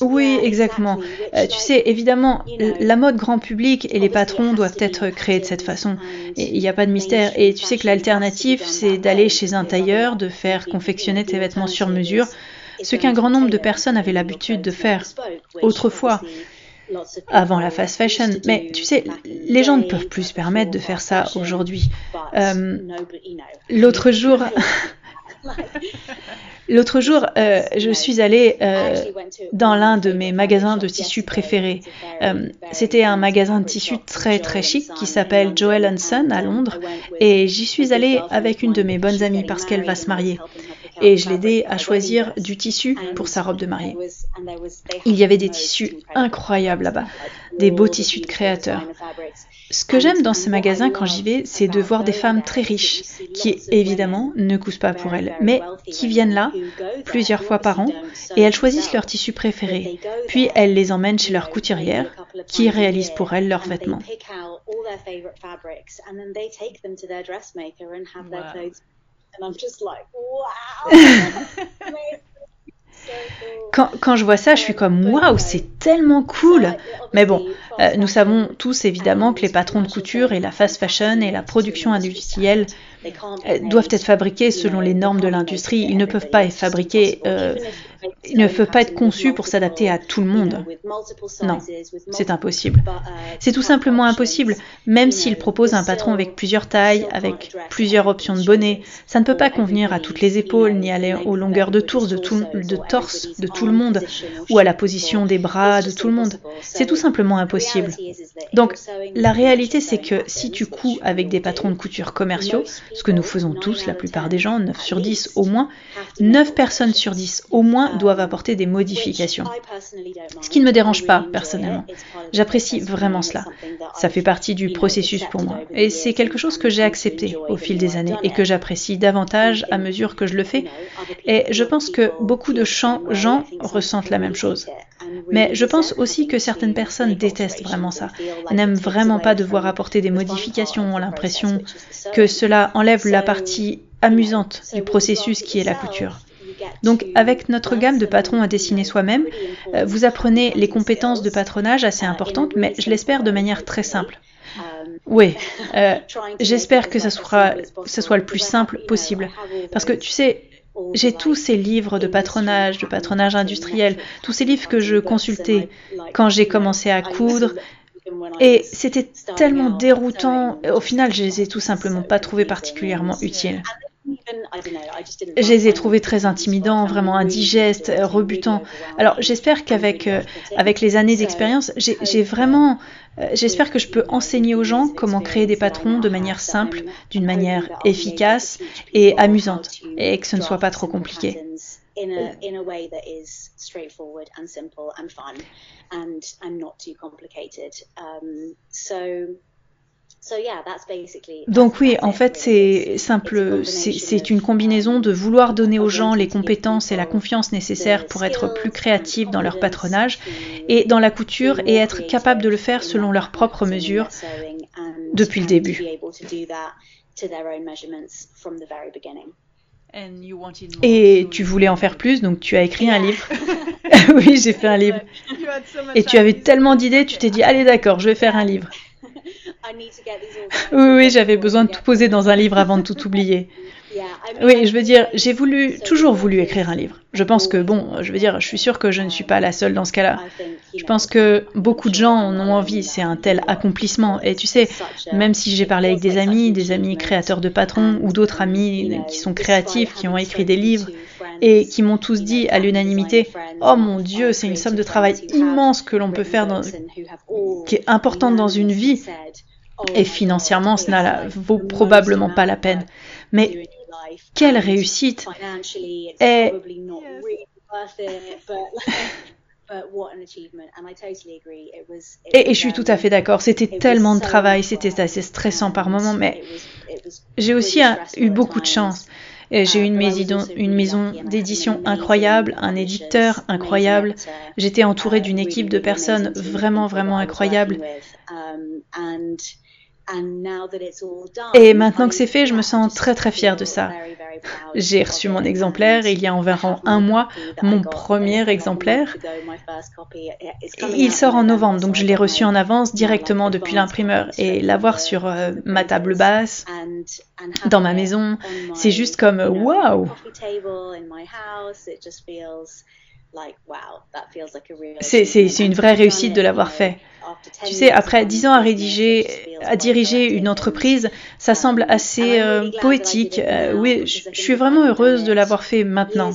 Oui, exactement. Euh, tu sais, évidemment, la mode grand public et les patrons doivent être créés de cette façon. Il n'y a pas de mystère. Et tu sais que l'alternative, c'est d'aller chez un tailleur, de faire confectionner tes vêtements sur mesure, ce qu'un grand nombre de personnes avaient l'habitude de faire autrefois avant la fast fashion. Mais tu sais, les gens ne peuvent plus se permettre de faire ça aujourd'hui. Euh, l'autre jour, L'autre jour, euh, je suis allée euh, dans l'un de mes magasins de tissus préférés. C'était un magasin de tissus très très chic qui s'appelle Joel Son à Londres. Et j'y suis allée avec une de mes bonnes amies parce qu'elle va se marier et je l'ai aidé à choisir du tissu pour sa robe de mariée. Il y avait des tissus incroyables là-bas, des beaux tissus de créateurs. Ce que j'aime dans ces magasins quand j'y vais, c'est de voir des femmes très riches qui, évidemment, ne cousent pas pour elles, mais qui viennent là plusieurs fois par an et elles choisissent leur tissu préféré. Puis elles les emmènent chez leur couturière qui réalise pour elles leurs vêtements. Quand, quand, je vois ça, je suis comme waouh, c'est tellement cool. Mais bon, euh, nous savons tous évidemment que les patrons de couture et la fast fashion et la production industrielle doivent être fabriqués selon les normes de l'industrie. Ils ne peuvent pas être fabriqués, euh, ils ne peuvent pas être conçus pour s'adapter à tout le monde. Non, c'est impossible. C'est tout simplement impossible. Même s'ils proposent un patron avec plusieurs tailles, avec plusieurs options de bonnets, ça ne peut pas convenir à toutes les épaules, ni aller aux longueurs de, tours de, tout, de torse de tout le monde, ou à la position des bras de tout le monde. C'est tout simplement impossible. Donc, la réalité, c'est que si tu couds avec des patrons de couture commerciaux, ce que nous faisons tous, la plupart des gens, 9 sur 10 au moins, 9 personnes sur 10 au moins doivent apporter des modifications. Ce qui ne me dérange pas, personnellement. J'apprécie vraiment cela. Ça fait partie du processus pour moi. Et c'est quelque chose que j'ai accepté au fil des années et que j'apprécie davantage à mesure que je le fais. Et je pense que beaucoup de gens ressentent la même chose. Mais je pense aussi que certaines personnes détestent vraiment ça, n'aiment vraiment pas devoir apporter des modifications, ont l'impression que cela la partie amusante du processus qui est la couture. Donc avec notre gamme de patrons à dessiner soi-même, euh, vous apprenez les compétences de patronage assez importantes, mais je l'espère de manière très simple. Oui, euh, j'espère que ça soit, ça soit le plus simple possible. Parce que tu sais, j'ai tous ces livres de patronage, de patronage industriel, tous ces livres que je consultais quand j'ai commencé à coudre. Et c'était tellement déroutant. Au final, je les ai tout simplement pas trouvés particulièrement utiles. Je les ai trouvés très intimidants, vraiment indigestes, rebutants. Alors j'espère qu'avec euh, avec les années d'expérience, j'ai vraiment, euh, j'espère que je peux enseigner aux gens comment créer des patrons de manière simple, d'une manière efficace et amusante, et que ce ne soit pas trop compliqué. Donc oui, en fait, c'est simple, c'est une combinaison de vouloir donner aux gens les compétences et la confiance nécessaires pour être plus créatifs dans leur patronage et dans la couture et être capable de le faire selon leurs propres mesures depuis le début. Et tu voulais en faire plus, donc tu as écrit un livre. oui, j'ai fait un livre. Et tu avais tellement d'idées, tu t'es dit, allez d'accord, je vais faire un livre. Oui, oui, j'avais besoin de tout poser dans un livre avant de tout oublier. Oui, je veux dire, j'ai voulu, toujours voulu écrire un livre. Je pense que, bon, je veux dire, je suis sûre que je ne suis pas la seule dans ce cas-là. Je pense que beaucoup de gens en ont envie, c'est un tel accomplissement. Et tu sais, même si j'ai parlé avec des amis, des amis créateurs de patrons ou d'autres amis qui sont créatifs, qui ont écrit des livres et qui m'ont tous dit à l'unanimité, oh mon Dieu, c'est une somme de travail immense que l'on peut faire, dans, qui est importante dans une vie. Et financièrement, cela vaut probablement pas la peine. Mais quelle réussite Et... Et, je suis tout à fait d'accord. C'était tellement de travail, c'était assez stressant par moments, mais j'ai aussi eu beaucoup de chance. J'ai eu une maison, une maison d'édition incroyable, un éditeur incroyable. J'étais entourée d'une équipe de personnes vraiment, vraiment incroyables. Et maintenant que c'est fait, je me sens très très fière de ça. J'ai reçu mon exemplaire il y a environ un mois, mon premier exemplaire. Il sort en novembre, donc je l'ai reçu en avance directement depuis l'imprimeur. Et l'avoir sur euh, ma table basse, dans ma maison, c'est juste comme waouh! C'est une vraie réussite de l'avoir fait. Tu sais, après dix ans à rédiger, à diriger une entreprise, ça semble assez euh, poétique. Euh, oui, je suis vraiment heureuse de l'avoir fait maintenant.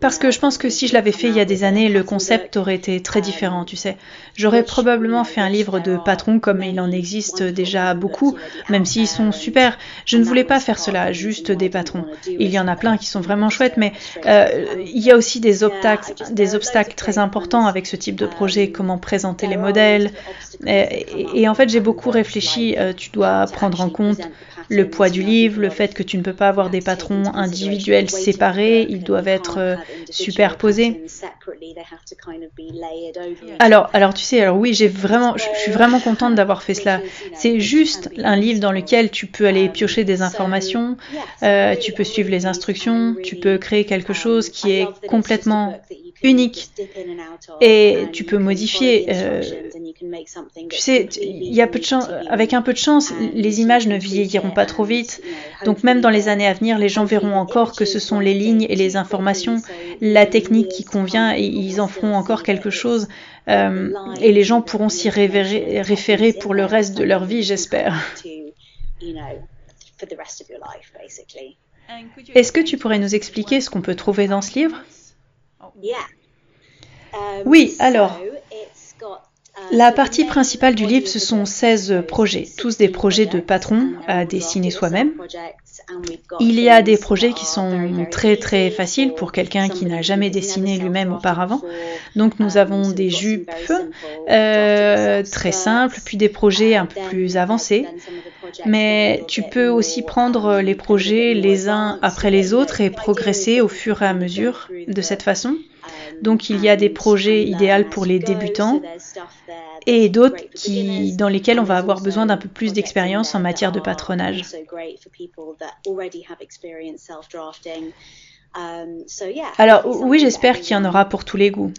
Parce que je pense que si je l'avais fait il y a des années, le concept aurait été très différent, tu sais. J'aurais probablement fait un livre de patron comme il en existe déjà beaucoup, même s'ils sont super. Je ne voulais pas faire cela, juste des patrons. Il y en a plein qui sont vraiment chouettes, mais euh, il y a aussi des obstacles, des obstacles très importants avec ce type de projet, comment présenter les modèles. Et, en fait, j'ai beaucoup réfléchi, euh, tu dois prendre en compte le poids du livre, le fait que tu ne peux pas avoir des patrons individuels séparés, ils doivent être euh, superposés. Alors, alors tu sais, alors oui, j'ai vraiment, je suis vraiment contente d'avoir fait cela. C'est juste un livre dans lequel tu peux aller piocher des informations, euh, tu peux suivre les instructions, tu peux créer quelque chose qui est complètement unique et tu peux modifier. Euh, tu sais, il y a peu de chance, avec un peu de chance, les images ne vieilliront pas trop vite. Donc même dans les années à venir, les gens verront encore que ce sont les lignes et les informations, la technique qui convient et ils en feront encore quelque chose. Euh, et les gens pourront s'y référer pour le reste de leur vie, j'espère. Est-ce que tu pourrais nous expliquer ce qu'on peut trouver dans ce livre? Oui, alors, la partie principale du livre, ce sont 16 projets, tous des projets de patron à dessiner soi-même. Il y a des projets qui sont très très faciles pour quelqu'un qui n'a jamais dessiné lui-même auparavant. Donc nous avons des jupes euh, très simples, puis des projets un peu plus avancés. Mais tu peux aussi prendre les projets les uns après les autres et progresser au fur et à mesure de cette façon. Donc il y a des projets idéaux pour les débutants et d'autres qui, dans lesquels on va avoir besoin d'un peu plus d'expérience en matière de patronage. Alors oui, j'espère qu'il y en aura pour tous les goûts.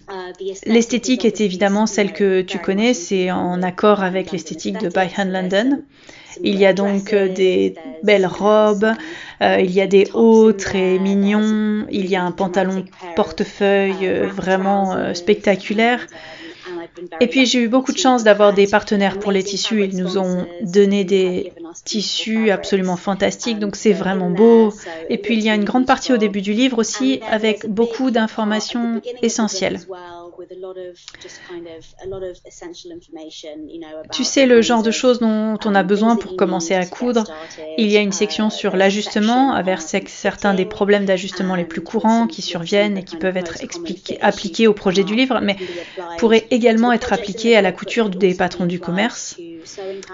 L'esthétique est évidemment celle que tu connais, c'est en accord avec l'esthétique de By Hand London. Il y a donc euh, des belles robes, euh, il y a des hauts très mignons, il y a un pantalon portefeuille euh, vraiment spectaculaire. Et puis j'ai eu beaucoup de chance d'avoir des partenaires pour les tissus. Ils nous ont donné des tissus absolument fantastiques, donc c'est vraiment beau. Et puis il y a une grande partie au début du livre aussi avec beaucoup d'informations essentielles. Tu sais le genre de choses dont on a besoin pour commencer à coudre. Il y a une section sur l'ajustement, avec certains des problèmes d'ajustement les plus courants qui surviennent et qui peuvent être appliqués au projet du livre, mais pourraient également être appliqués à la couture des patrons du commerce.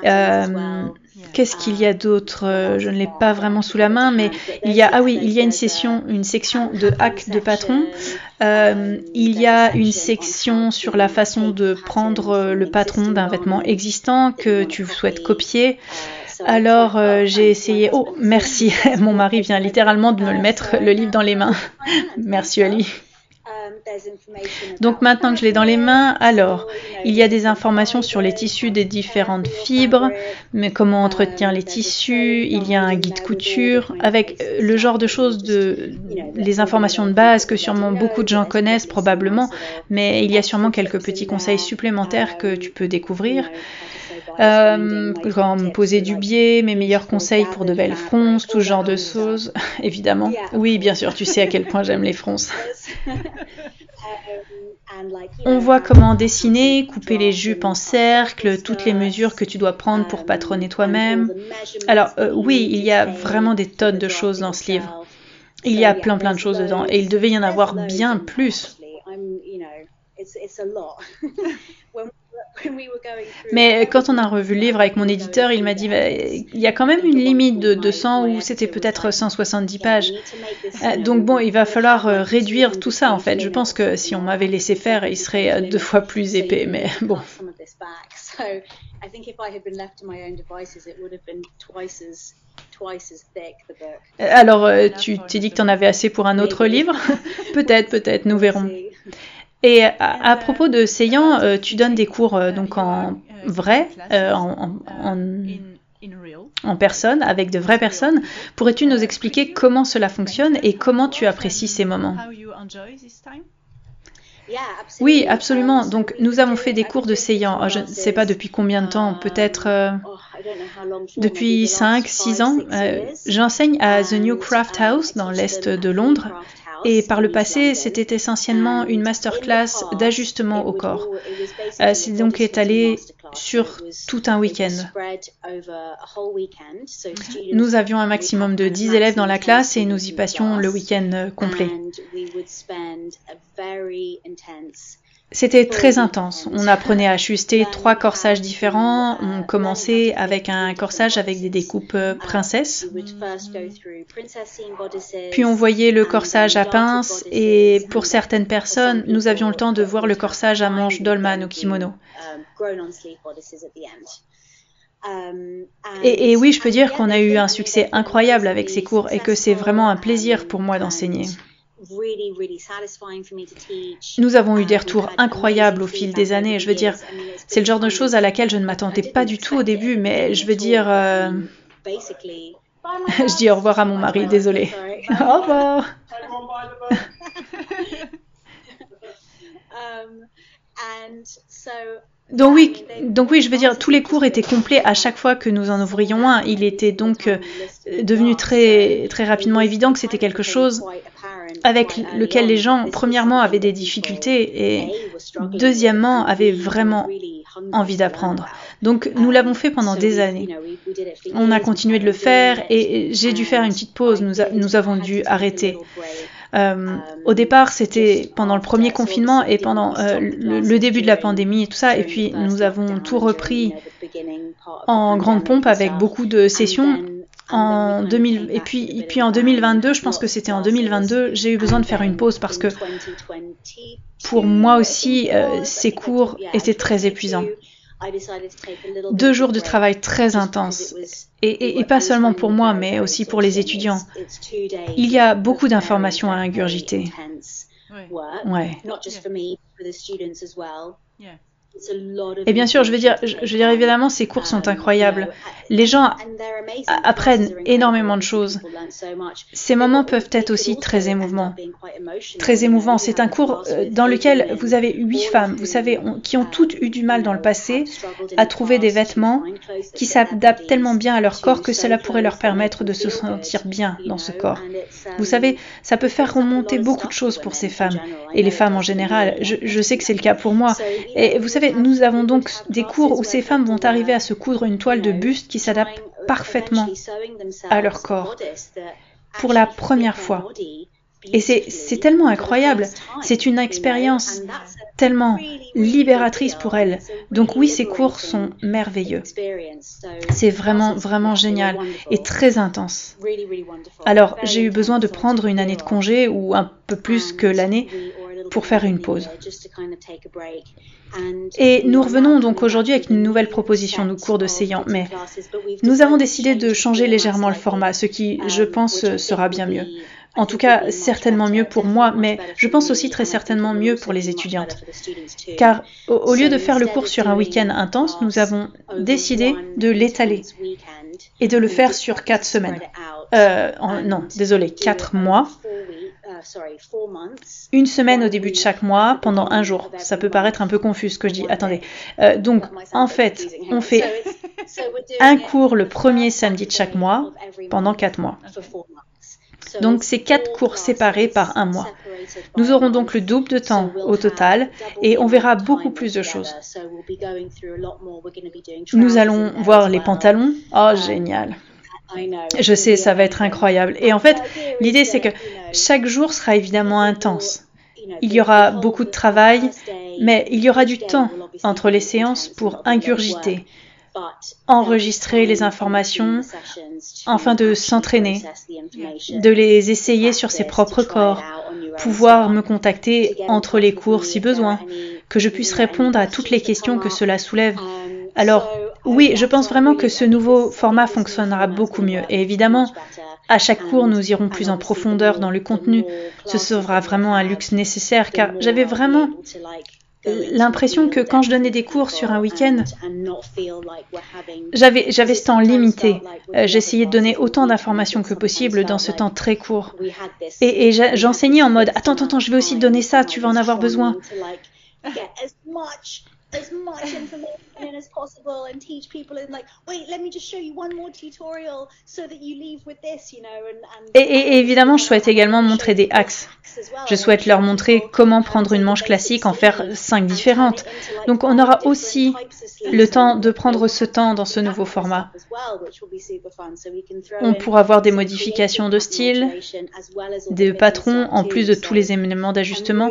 Euh, Qu'est-ce qu'il y a d'autre? Euh, Je ne l'ai pas vraiment sous la main, mais il y a ah oui, il y a une session, une section de hack de patron. Euh, il y a une section sur la façon de prendre euh, le patron d'un vêtement existant que tu souhaites copier. Alors j'ai essayé. Oh, merci. Mon mari vient littéralement de me le mettre le livre dans les mains. merci Ali. Donc maintenant que je l'ai dans les mains, alors il y a des informations sur les tissus des différentes fibres, mais comment entretenir les tissus, il y a un guide couture avec euh, le genre de choses de les informations de base que sûrement beaucoup de gens connaissent probablement, mais il y a sûrement quelques petits conseils supplémentaires que tu peux découvrir. Euh, me poser du biais, mes meilleurs conseils pour de belles fronces, tout genre de choses, évidemment. Oui, bien sûr, tu sais à quel point j'aime les fronces. On voit comment dessiner, couper les jupes en cercle, toutes les mesures que tu dois prendre pour patronner toi-même. Alors euh, oui, il y a vraiment des tonnes de choses dans ce livre. Il y a plein plein de choses dedans et il devait y en avoir bien plus. Mais quand on a revu le livre avec mon éditeur, il m'a dit bah, il y a quand même une limite de 200 ou c'était peut-être 170 pages. Euh, donc bon, il va falloir euh, réduire tout ça en fait. Je pense que si on m'avait laissé faire, il serait euh, deux fois plus épais. Mais bon. Alors, tu t'es dit que tu en avais assez pour un autre livre? Peut-être, peut-être, nous verrons. Et à, propos de Seyant, euh, tu donnes des cours euh, donc en vrai, euh, en, personne, avec de vraies personnes. Pourrais-tu nous expliquer comment cela fonctionne et comment tu apprécies ces moments? Oui, absolument. Donc, nous avons fait des cours de Seyant. Oh, je ne sais pas depuis combien de temps, peut-être depuis 5, 6 ans. J'enseigne à The New Craft House dans l'est de Londres et par le passé, c'était essentiellement une masterclass d'ajustement au corps. Euh, c'est donc étalé sur tout un week-end. Nous avions un maximum de 10 élèves dans la classe et nous y passions le week-end complet. C'était très intense. On apprenait à ajuster trois corsages différents. On commençait avec un corsage avec des découpes euh, princesses. Puis on voyait le corsage à pince et pour certaines personnes, nous avions le temps de voir le corsage à manches dolman ou kimono. Et, et oui, je peux dire qu'on a eu un succès incroyable avec ces cours et que c'est vraiment un plaisir pour moi d'enseigner. Nous avons eu des retours incroyables au fil des années. Je veux dire, c'est le genre de choses à laquelle je ne m'attendais pas du tout au début, mais je veux dire... Euh, je dis au revoir à mon mari, désolé. au revoir. Um, donc oui, donc oui, je veux dire, tous les cours étaient complets à chaque fois que nous en ouvrions un. Il était donc euh, devenu très, très rapidement évident que c'était quelque chose avec lequel les gens, premièrement, avaient des difficultés et deuxièmement, avaient vraiment envie d'apprendre. Donc nous l'avons fait pendant des années. On a continué de le faire et j'ai dû faire une petite pause. Nous, avons dû arrêter. Euh, au départ, c'était pendant le premier confinement et pendant euh, le, début de la pandémie et tout ça. Et puis, nous avons tout repris en grande pompe avec beaucoup de sessions. En 2000, et puis, et puis en 2022, je pense que c'était en 2022, j'ai eu besoin de faire une pause parce que pour moi aussi, euh, ces cours étaient très épuisants. Deux jours de travail très intense. Et, pas seulement pour moi, mais aussi pour les étudiants. Il y a beaucoup d'informations à ingurgiter. Ouais. Et bien sûr, je veux dire, je, veux dire évidemment, ces cours sont incroyables. Les gens apprennent énormément de choses. Ces moments peuvent être aussi très émouvants. Très émouvants. C'est un cours euh, dans lequel vous avez huit femmes, vous savez, qui ont toutes eu du mal dans le passé à trouver des vêtements qui s'adaptent tellement bien à leur corps que cela pourrait leur permettre de se sentir bien dans ce corps. Vous savez, ça peut faire remonter beaucoup de choses pour ces femmes et les femmes en général. Je, je sais que c'est le cas pour moi. Et vous savez, nous avons donc des cours où ces femmes vont arriver à se coudre une toile de buste qui s'adapte parfaitement à leur corps pour la première fois. Et c'est tellement incroyable. C'est une expérience tellement libératrice pour elles. Donc oui, ces cours sont merveilleux. C'est vraiment, vraiment génial et très intense. Alors, j'ai eu besoin de prendre une année de congé ou un peu plus que l'année pour faire une pause. Et nous revenons donc aujourd'hui avec une nouvelle proposition de cours de séant, mais nous avons décidé de changer légèrement le format, ce qui, je pense, sera bien mieux. En tout cas, certainement mieux pour moi, mais je pense aussi très certainement mieux pour les étudiantes. Car au, lieu de faire le cours sur un week-end intense, nous avons décidé de l'étaler et de le faire sur quatre semaines. Euh, non, désolé, quatre mois une semaine au début de chaque mois pendant un jour. Ça peut paraître un peu confus ce que je dis. Attendez. Euh, donc, en fait, on fait un cours le premier samedi de chaque mois pendant quatre mois. Donc, c'est quatre cours séparés par un mois. Nous aurons donc le double de temps au total et on verra beaucoup plus de choses. Nous allons voir les pantalons. Oh, génial. Je sais, ça va être incroyable. Et en fait, l'idée, c'est que chaque jour sera évidemment intense. Il y aura beaucoup de travail, mais il y aura du temps entre les séances pour ingurgiter, enregistrer les informations, enfin de s'entraîner, de les essayer sur ses propres corps, pouvoir me contacter entre les cours si besoin, que je puisse répondre à toutes les questions que cela soulève. Alors, oui, je pense vraiment que ce nouveau format fonctionnera beaucoup mieux. Et évidemment, à chaque cours, nous irons plus en profondeur dans le contenu. Ce sera vraiment un luxe nécessaire car j'avais vraiment l'impression que quand je donnais des cours sur un week-end, j'avais, j'avais ce temps limité. Euh, j'essayais de donner autant d'informations que possible dans ce temps très court. Et, et j'enseignais en mode, attends, attends, attends, je vais aussi te donner ça, tu vas en avoir besoin. As much information as possible and teach people in like wait let me just show you one more tutorial so that you leave with this you know and, and et, et évidemment je souhaite également montrer des axes je souhaite leur montrer comment prendre une manche classique, en faire cinq différentes. Donc on aura aussi le temps de prendre ce temps dans ce nouveau format. On pourra voir des modifications de style, des patrons, en plus de tous les éléments d'ajustement.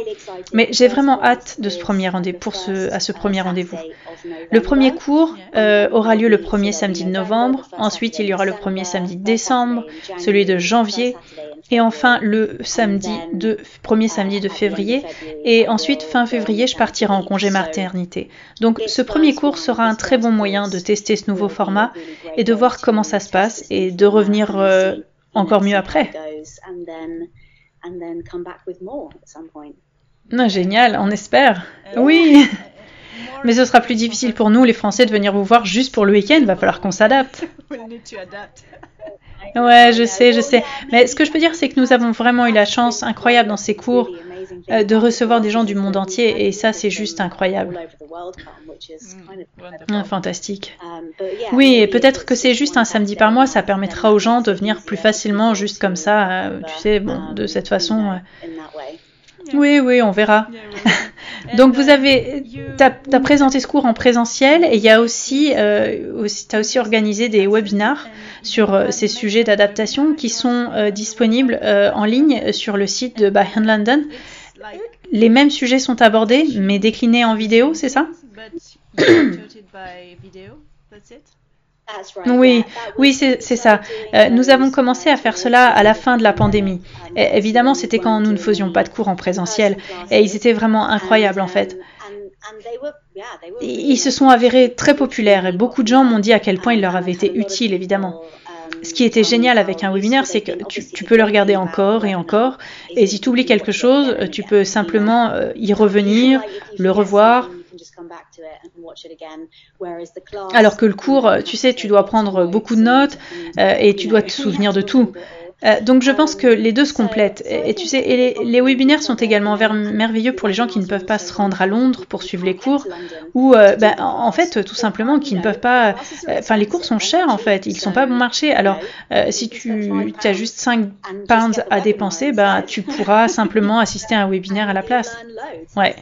Mais j'ai vraiment hâte de ce premier rendez pour ce, à ce premier rendez-vous. Le premier cours euh, aura lieu le premier samedi de novembre. Ensuite, il y aura le premier samedi de décembre, celui de janvier et enfin le samedi de premier samedi de février et ensuite fin février je partirai en congé maternité. Donc ce premier cours sera un très bon moyen de tester ce nouveau format et de voir comment ça se passe et de revenir euh, encore mieux après. Non, génial, on espère. Oui. Mais ce sera plus difficile pour nous, les Français, de venir vous voir juste pour le week-end. Va falloir qu'on s'adapte. Ouais, je sais, je sais. Mais ce que je peux dire, c'est que nous avons vraiment eu la chance incroyable dans ces cours euh, de recevoir des gens du monde entier et ça c'est juste incroyable. Mm, fantastique. Oui, et peut-être que c'est juste un samedi par mois, ça permettra aux gens de venir plus facilement juste comme ça, euh, tu sais, bon, de cette façon. Euh. Oui, oui, on verra. Donc vous avez, tu as, présenté ce cours en présentiel et il y a aussi, euh, tu as aussi organisé des webinars sur euh, ces sujets d'adaptation qui sont euh, disponibles en ligne sur le site de By Hand London. Les mêmes sujets sont abordés mais déclinés en vidéo, c'est ça? oui, oui, c'est ça. Euh, nous avons commencé à faire cela à la fin de la pandémie. Et évidemment, c'était quand nous ne faisions pas de cours en présentiel. Et ils étaient vraiment incroyables, en fait. Ils se sont avérés très populaires et beaucoup de gens m'ont dit à quel point ils leur avaient été utiles, évidemment. Ce qui était génial avec un webinaire, c'est que tu, peux le regarder encore et encore. Et si tu oublies quelque chose, tu peux simplement euh, y revenir, le revoir alors que le cours, tu sais, tu dois prendre beaucoup de notes euh, et tu dois te souvenir de tout. Euh, donc je pense que les deux se complètent. Et, tu sais, et les, webinaires sont également merveilleux pour les gens qui ne peuvent pas se rendre à Londres pour suivre les cours, ou euh, ben, en fait tout simplement qui ne peuvent pas. Euh, enfin, les cours sont chers en fait, ils sont pas bon marché. Alors si tu as juste 5 pounds à dépenser, ben tu pourras simplement assister à un webinaire à la place. Ouais.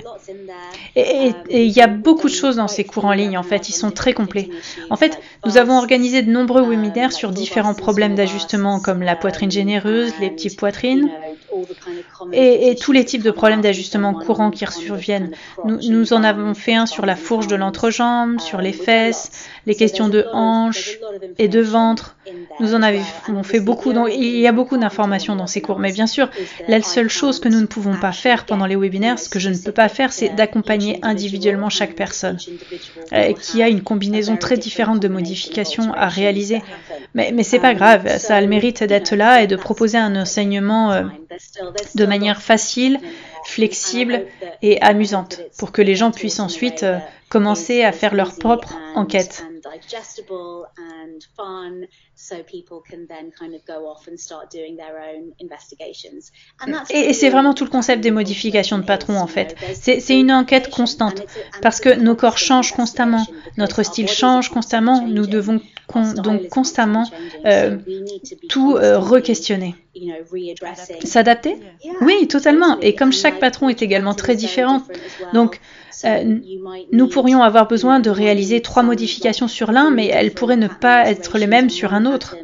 Et il y a beaucoup de choses dans ces cours en ligne en fait, ils sont très complets. En fait, nous avons organisé de nombreux webinaires sur différents problèmes d'ajustement comme la poitrine généreuse, les petites poitrines et, tous les types de problèmes d'ajustement courants qui surviennent. Nous, nous, en avons fait un sur la fourche de l'entrejambe, sur les fesses, les questions de hanches et de ventre. Nous en avons fait beaucoup. Donc, il y a beaucoup d'informations dans ces cours. Mais bien sûr, la seule chose que nous ne pouvons pas faire pendant les webinaires, ce que je ne peux pas faire, c'est d'accompagner individuellement chaque personne euh, qui a une combinaison très différente de modifications à réaliser. Mais, mais c'est pas grave. Ça a le mérite d'être là et de proposer un enseignement euh, de manière facile, flexible et amusante pour que les gens puissent ensuite euh, commencer à faire leur propre enquête. Et, c'est vraiment tout le concept des modifications de patron en fait. C'est une enquête constante. parce que nos corps changent constamment, notre style change constamment, nous devons donc constamment euh, tout euh, re-questionner. S'adapter? Oui, totalement. Et comme chaque patron est également très différent, donc euh, nous pourrions avoir besoin de réaliser trois modifications sur l'un, mais elles pourraient ne pas être les mêmes sur un autre.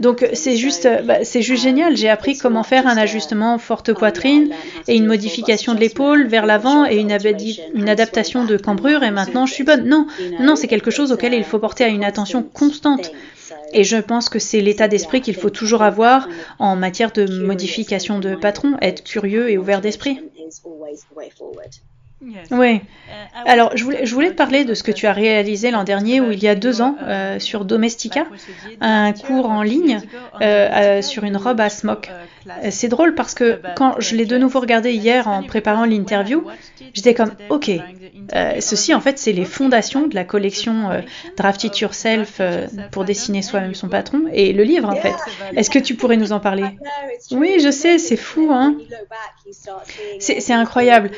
Donc c'est juste, bah, c'est juste génial. J'ai appris comment faire un ajustement forte poitrine et une modification de l'épaule vers l'avant et une, une, adaptation de cambrure et maintenant je suis bonne. Non, non, c'est quelque chose auquel il faut porter une attention constante. Et je pense que c'est l'état d'esprit qu'il faut toujours avoir en matière de modification de patron, être curieux et ouvert d'esprit. Oui. Uh, Alors, je voulais, je voulais te parler de ce que tu as réalisé l'an dernier ou il y a deux ans euh, sur Domestica, un cours en ligne euh, euh, sur une robe à smock. C'est drôle parce que quand je l'ai de nouveau regardé hier en préparant l'interview, j'étais comme, ok, ceci en fait c'est les fondations de la collection Draft It Yourself pour dessiner soi-même son patron et le livre en fait. Est-ce que tu pourrais nous en parler? Oui, je sais, c'est fou, hein. C'est incroyable.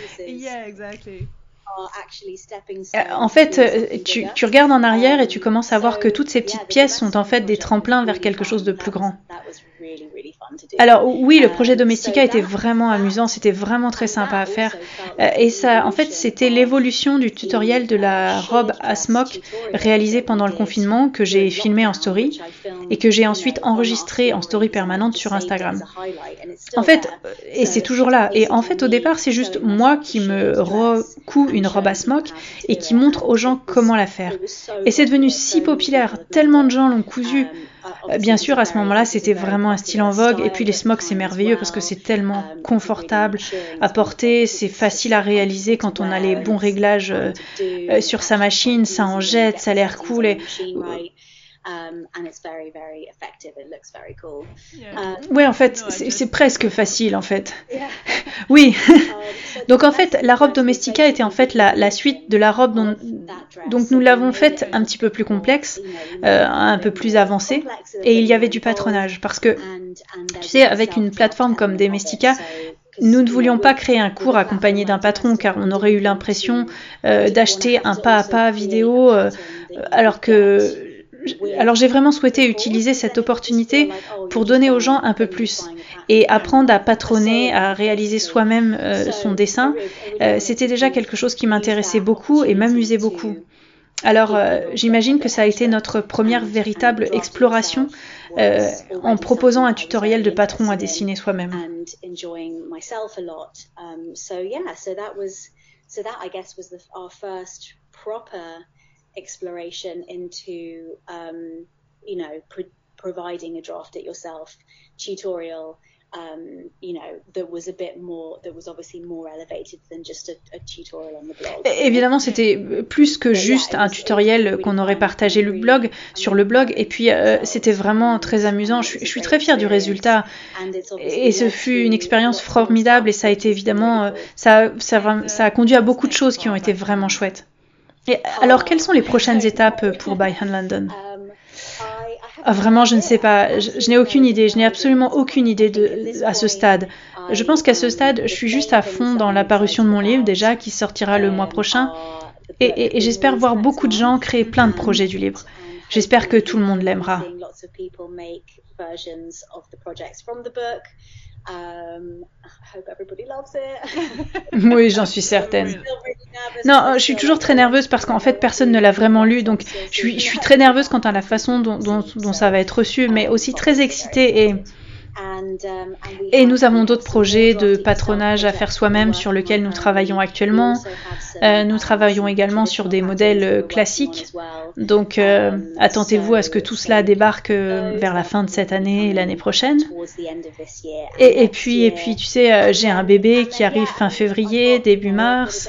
Euh, en fait, euh, tu, tu, regardes en arrière et tu commences à voir que toutes ces petites pièces sont en fait des tremplins vers quelque chose de plus grand. Alors oui, le projet Domestica était vraiment amusant, c'était vraiment très sympa à faire. Euh, et ça, en fait, c'était l'évolution du tutoriel de la robe à smock réalisé pendant le confinement que j'ai filmé en story et que j'ai ensuite enregistré en story permanente sur Instagram. En fait, et c'est toujours là. Et en fait, au départ, c'est juste moi qui me recouds une robe à smock et qui montre aux gens comment la faire. Et c'est devenu si populaire, tellement de gens l'ont cousu. Euh, bien sûr, à ce moment-là, c'était vraiment un style en vogue. Et puis les smocks, c'est merveilleux parce que c'est tellement confortable à porter, c'est facile à réaliser quand on a les bons réglages euh, euh, sur sa machine, ça en jette, ça a l'air cool. Et, oui, en fait, c'est presque facile, en fait. oui. Donc en fait, la robe domestica était en fait la, la suite de la robe dont donc nous l'avons faite un petit peu plus complexe, euh, un peu plus avancée, et il y avait du patronage parce que tu sais, avec une plateforme comme Domestica, nous ne voulions pas créer un cours accompagné d'un patron car on aurait eu l'impression euh, d'acheter un pas à pas vidéo euh, alors que alors j'ai vraiment souhaité utiliser cette opportunité pour donner aux gens un peu plus et apprendre à patronner, à réaliser soi-même euh, son dessin. Euh, C'était déjà quelque chose qui m'intéressait beaucoup et m'amusait beaucoup. Alors euh, j'imagine que ça a été notre première véritable exploration en proposant un tutoriel de patron à dessiner soi-même. So that I guess was our first proper exploration into, um, you know, pro providing a draft it yourself tutorial um, you know, that was a bit more, that was obviously more elevated than just a, a tutorial on the blog. Évidemment, c'était plus que juste un tutoriel qu'on aurait partagé le blog sur le blog, et puis euh, c'était vraiment très amusant. Je, je, suis très fière du résultat, et ce fut une expérience formidable, et ça a été évidemment, euh, ça, ça, ça a conduit à beaucoup de choses qui ont été vraiment chouettes. Et alors, quelles sont les prochaines étapes pour By Hand London? Ah, Vraiment, je ne sais pas. Je, n'ai aucune idée. Je n'ai absolument aucune idée à ce stade. Je pense qu'à ce stade, je suis juste à fond dans la parution de mon livre déjà, qui sortira le mois prochain. Et j'espère voir beaucoup de gens créer plein de projets du livre. J'espère que tout le monde l'aimera. Um, oui, j'en suis certaine. Non, je suis toujours très nerveuse parce qu'en fait, personne ne l'a vraiment lu. Donc, je suis, je suis très nerveuse quant à la façon dont, dont, dont ça va être reçu, mais aussi très excitée et Et nous avons d'autres projets de patronage à faire soi-même sur lesquels nous travaillons actuellement. Euh, nous travaillons également sur des modèles euh, classiques. Donc, euh, um, attendez-vous à ce que tout cela débarque euh, vers la fin de cette année et l'année prochaine. Et, et, puis, et puis, tu sais, j'ai un bébé qui arrive fin février, début mars.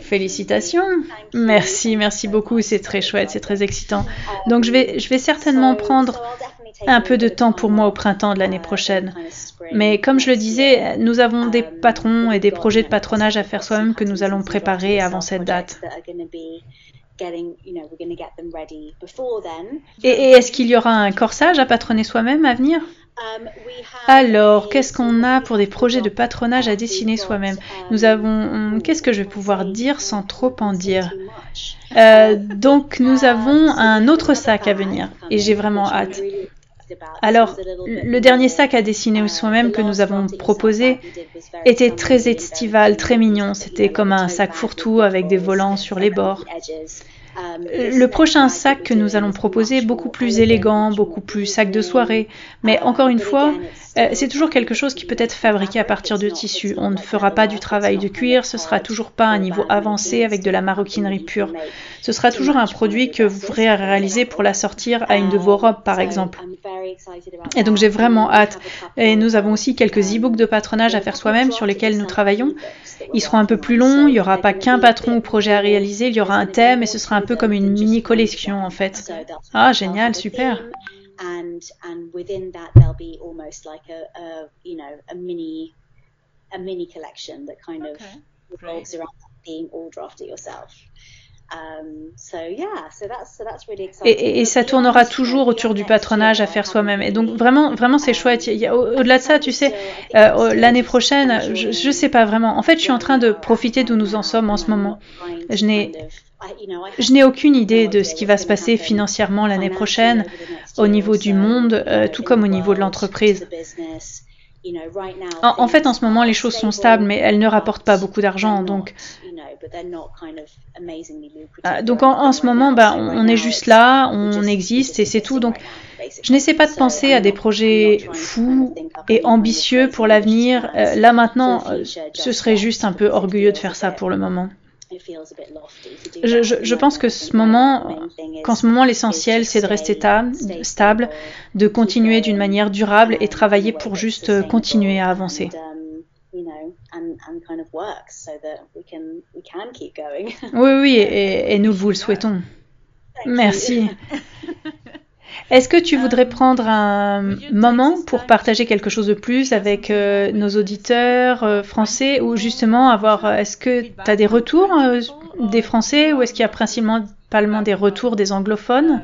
Félicitations. Merci, merci beaucoup. C'est très chouette, c'est très excitant. Donc je vais, je vais certainement prendre un peu de temps pour moi au printemps de l'année uh, prochaine. Mais comme je le disais, nous avons des um, patrons et des projets de patronage à faire soi-même que nous allons préparer avant cette date. Et, et est-ce qu'il y aura un corsage à patronner soi-même à venir? Um, Alors, qu'est-ce qu'on a pour des projets de patronage à dessiner soi-même Nous avons... Hum, qu'est-ce que je vais pouvoir dire sans trop en dire euh, Donc, nous avons un autre sac à venir et j'ai vraiment hâte. Alors, le dernier sac à dessiner soi-même que nous avons proposé était très estival, très mignon. C'était comme un sac fourre-tout avec des volants sur les bords. Le prochain sac que nous allons proposer est beaucoup plus élégant, beaucoup plus sac de soirée, mais encore une fois, c'est toujours quelque chose qui peut être fabriqué à partir de tissu. On ne fera pas du travail de cuir, ce sera toujours pas un niveau avancé avec de la maroquinerie pure. Ce sera toujours un produit que vous pourrez réaliser pour la sortir à une de vos robes, par exemple. Et donc j'ai vraiment hâte. Et nous avons aussi quelques e-books de patronage à faire soi-même sur lesquels nous travaillons. Ils seront un peu plus longs, il n'y aura pas qu'un patron ou projet à réaliser, il y aura un thème et ce sera un peu comme une mini collection en fait. Ah, génial, super. And and within that there'll be almost like a, a you know a mini a mini collection that kind okay. of revolves around being all drafted yourself. Et, et, ça tournera toujours autour du patronage à faire soi-même. Et donc vraiment, vraiment c'est chouette. Au-delà de ça, tu sais, euh, l'année prochaine, je, je sais pas vraiment. En fait, je suis en train de profiter d'où nous en sommes en ce moment. Je n'ai je n'ai aucune idée de ce qui va se passer financièrement l'année prochaine au niveau du monde, euh, tout comme au niveau de l'entreprise. En, en, fait, en ce moment, les choses sont stables, mais elles ne rapportent pas beaucoup d'argent. Donc, ah, donc en, en, ce moment, bah, on, est juste là, on existe et c'est tout. Donc, je n'essaie pas de penser à des projets fous et ambitieux pour l'avenir. Euh, là maintenant, euh, ce serait juste un peu orgueilleux de faire ça pour le moment. Je, je, je, pense que ce moment, qu'en ce moment l'essentiel c'est de rester stable, de continuer d'une manière durable et travailler pour juste continuer à avancer. Oui, oui, et, et nous vous le souhaitons. Merci. Est-ce que tu voudrais prendre un moment pour partager quelque chose de plus avec euh, nos auditeurs euh, français ou justement avoir, euh, est-ce que tu as des retours des Français ou est-ce qu'il y a principalement des retours des anglophones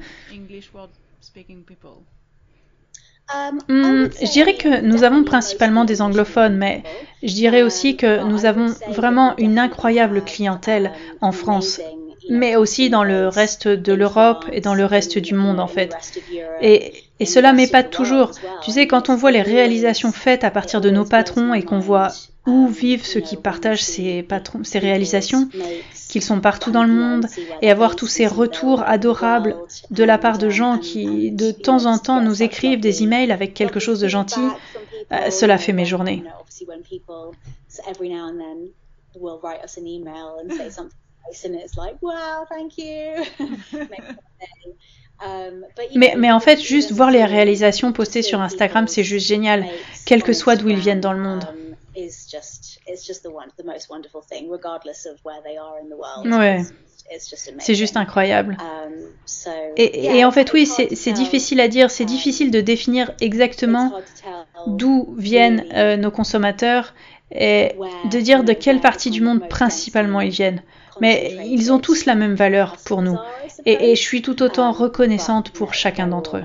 Hmm, je dirais que nous avons principalement des anglophones, mais je dirais aussi que nous avons vraiment une incroyable clientèle en France, mais aussi dans le reste de l'Europe et dans le reste du monde en fait. Et, et cela m'épate toujours. Tu sais, quand on voit les réalisations faites à partir de nos patrons et qu'on voit où vivent ceux qui partagent ces, patrons, ces réalisations, qu'ils sont partout dans le monde, et avoir tous ces retours adorables de la part de gens qui, de temps en temps, nous écrivent des emails avec quelque chose de gentil, euh, cela fait mes journées. Mais, mais, en fait, juste voir les réalisations postées sur Instagram, c'est juste génial, quel que soit d'où ils viennent dans le monde. Ouais. C'est juste incroyable. Um, et, et, en fait, oui, c'est difficile à dire, c'est difficile de définir exactement d'où viennent euh, nos consommateurs et de dire de quelle partie du monde principalement ils viennent. Mais ils ont tous la même valeur pour nous. Et, et je suis tout autant reconnaissante pour chacun d'entre eux.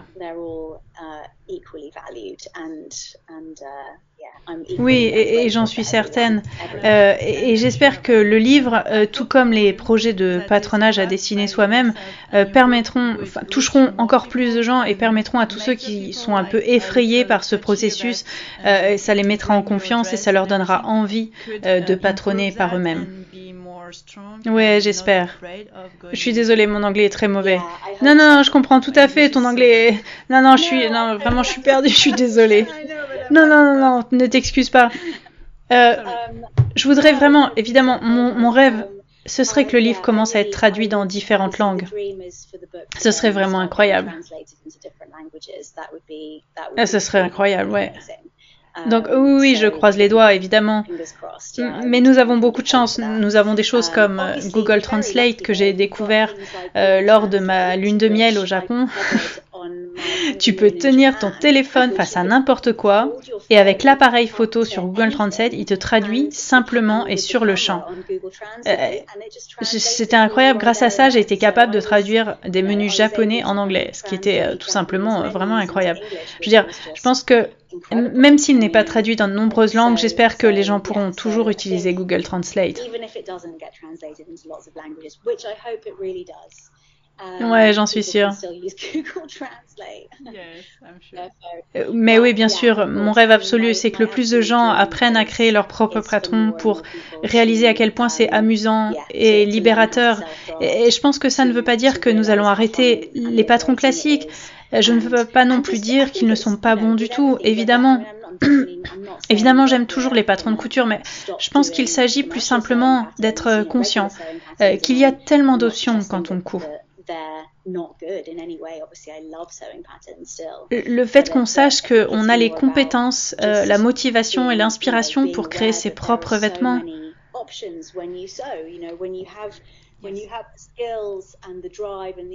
Oui, et, j'en suis certaine. Euh, et, j'espère que le livre, euh, tout comme les projets de patronage à dessiner soi-même, euh, permettront, toucheront encore plus de gens et permettront à tous ceux qui sont un peu effrayés par ce processus, ça les mettra en confiance et ça leur donnera envie de patronner par eux-mêmes. Ouais, j'espère. Je suis désolée, mon anglais est très mauvais. Non, non, non, je comprends tout à fait ton anglais. Non, non, je suis, non, vraiment, je suis perdue. Je suis désolée. Non, non, non, non, ne t'excuse pas. Euh, je voudrais vraiment, évidemment, mon, mon rêve, ce serait que le livre commence à être traduit dans différentes langues. Ce serait vraiment incroyable. Ah, ce serait incroyable, ouais. Donc oui, oui, je croise les doigts, évidemment. Mais nous avons beaucoup de chance. Nous avons des choses comme euh, Google Translate que j'ai découvert euh, lors de ma lune de miel au Japon. Tu peux tenir ton téléphone face à n'importe quoi et avec l'appareil photo sur Google Translate, il te traduit simplement et sur le champ. Euh, c'était incroyable. Grâce à ça, j'ai été capable de traduire des menus japonais en anglais, ce qui était tout simplement vraiment incroyable. Je veux dire, je pense que même s'il n'est pas traduit dans de nombreuses langues, j'espère que les gens pourront toujours utiliser Google Translate. Ouais, j'en suis sûre. Euh, mais oui, bien sûr, mon rêve absolu, c'est que le plus de gens apprennent à créer leur propre patron pour réaliser à quel point c'est amusant et libérateur. Et je pense que ça ne veut pas dire que nous allons arrêter les patrons classiques. Je ne veux pas non plus dire qu'ils ne sont pas bons du tout, évidemment. Évidemment, j'aime toujours les patrons de couture, mais je pense qu'il s'agit plus simplement d'être conscient euh, qu'il y a tellement d'options quand on coud. Le fait qu'on sache qu'on a les compétences, euh, la motivation et l'inspiration pour créer ses propres vêtements.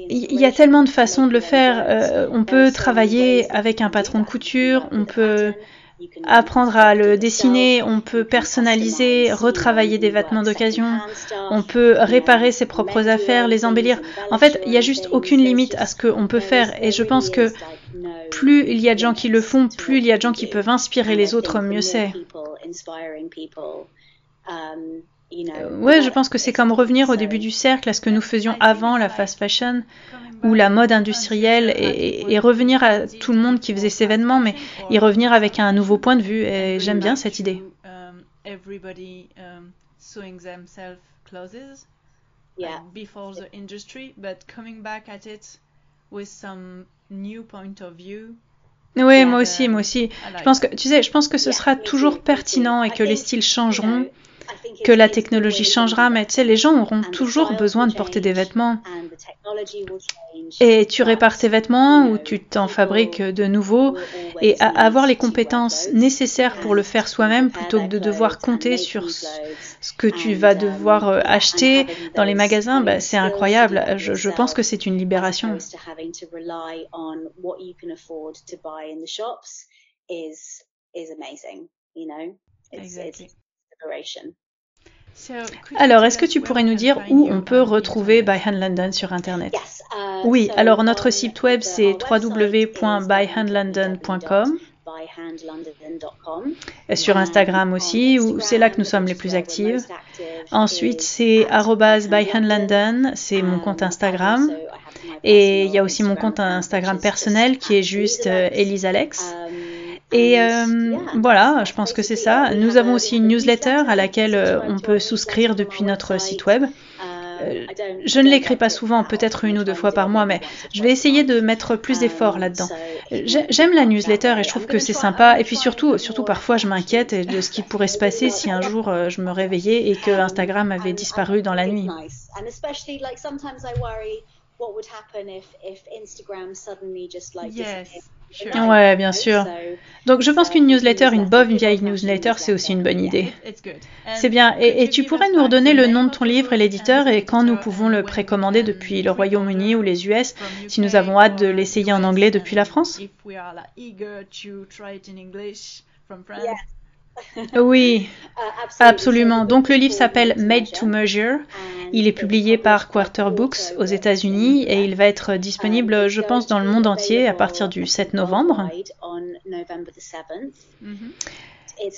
Il y a tellement de façons de le faire. Euh, on peut travailler avec un patron de couture, on peut apprendre à le dessiner, on peut personnaliser, retravailler des vêtements d'occasion, on peut réparer ses propres affaires, les embellir. En fait, il n'y a juste aucune limite à ce qu'on peut faire. Et je pense que plus il y a de gens qui le font, plus il y a de gens qui peuvent inspirer les autres, mieux c'est. Euh, ouais, je pense que c'est comme revenir au début du cercle à ce que nous faisions avant la fast fashion ou la mode industrielle et, revenir à tout le monde qui faisait ces événements, mais y revenir avec un nouveau point de vue. Et j'aime bien cette idée. Oui, moi aussi, moi aussi. Je pense que, tu sais, je pense que ce sera toujours pertinent et que les styles changeront que la technologie changera, mais tu sais, les gens auront toujours besoin de porter des vêtements. Et tu répares tes vêtements ou tu t'en fabriques de nouveaux et avoir les compétences nécessaires pour le faire soi-même plutôt que de devoir compter sur ce que tu vas devoir euh, acheter dans les magasins, bah, c'est incroyable. Je, je, pense que c'est une libération. Alors, est-ce que tu pourrais nous dire où on peut retrouver By Hand London sur Internet? Uh, Oui, alors notre site web c'est www.byhandlondon.com. Sur Instagram aussi, où c'est là que nous sommes les plus actifs. Ensuite, c'est byhandlondon, c'est mon compte Instagram. Et il y a aussi mon compte Instagram personnel qui est juste euh, Elise Alex. Et euh, voilà, je pense que c'est ça. Nous avons aussi une newsletter à laquelle euh, on peut souscrire depuis notre site web. Euh, je ne l'écris pas souvent, peut-être une ou deux fois par mois, mais je vais essayer de mettre plus d'efforts là-dedans. J'aime la newsletter et je trouve que c'est sympa. Et puis surtout, surtout parfois, je m'inquiète de ce qui pourrait se passer si un jour je me réveillais et que Instagram avait disparu dans la nuit. Ouais, bien sûr. Donc je pense qu'une newsletter, une bonne vieille newsletter, c'est aussi une bonne idée. C'est bien. Et, tu pourrais nous redonner le nom de ton livre et l'éditeur et quand nous pouvons le précommander depuis le Royaume-Uni ou les US, si nous avons hâte de l'essayer en anglais depuis la France oui, uh, absolument. Donc le livre s'appelle Made to Measure. Il est publié par Quarter Books aux États-Unis et il va être disponible, je pense, dans le monde entier à partir du 7 novembre.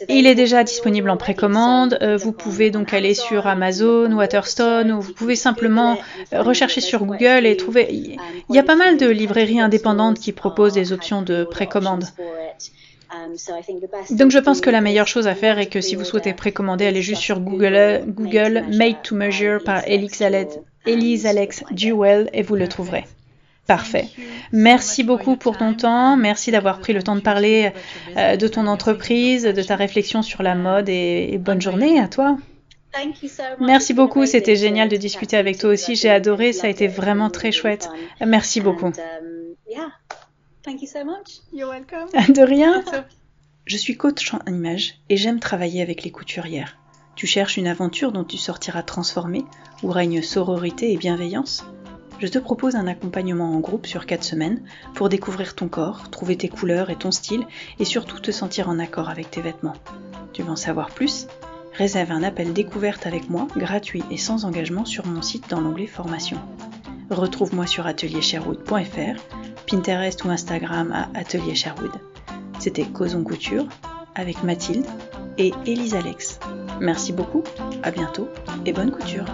Il est déjà disponible en précommande. Euh, vous pouvez donc aller sur Amazon, Waterstone, ou vous pouvez simplement rechercher sur Google et trouver. Il y a pas mal de librairies indépendantes qui proposent des options de précommande. Um, Donc je pense que la meilleure chose à faire est que si vous souhaitez précommander, allez juste sur Google, Google Made to Measure par Elise Alex Duell et vous le trouverez. Parfait. Merci beaucoup pour ton temps. Merci d'avoir pris le temps de parler euh, de ton entreprise, de ta réflexion sur la mode et, bonne journée à toi. Merci beaucoup, c'était génial de discuter avec toi aussi. J'ai adoré, ça a été vraiment très chouette. Merci beaucoup. Thank you so much. You're welcome. De rien. Je suis coach en image et j'aime travailler avec les couturières. Tu cherches une aventure dont tu sortiras transformée, où règne sororité et bienveillance? Je te propose un accompagnement en groupe sur 4 semaines pour découvrir ton corps, trouver tes couleurs et ton style et surtout te sentir en accord avec tes vêtements. Tu veux en savoir plus? Réserve un appel découverte avec moi, gratuit et sans engagement sur mon site dans l'onglet formation. Retrouve-moi sur ateliersherwood.fr, Pinterest ou Instagram à Atelier Sherwood. C'était Causons Couture avec Mathilde et Elise Alex. Merci beaucoup, à bientôt et bonne couture.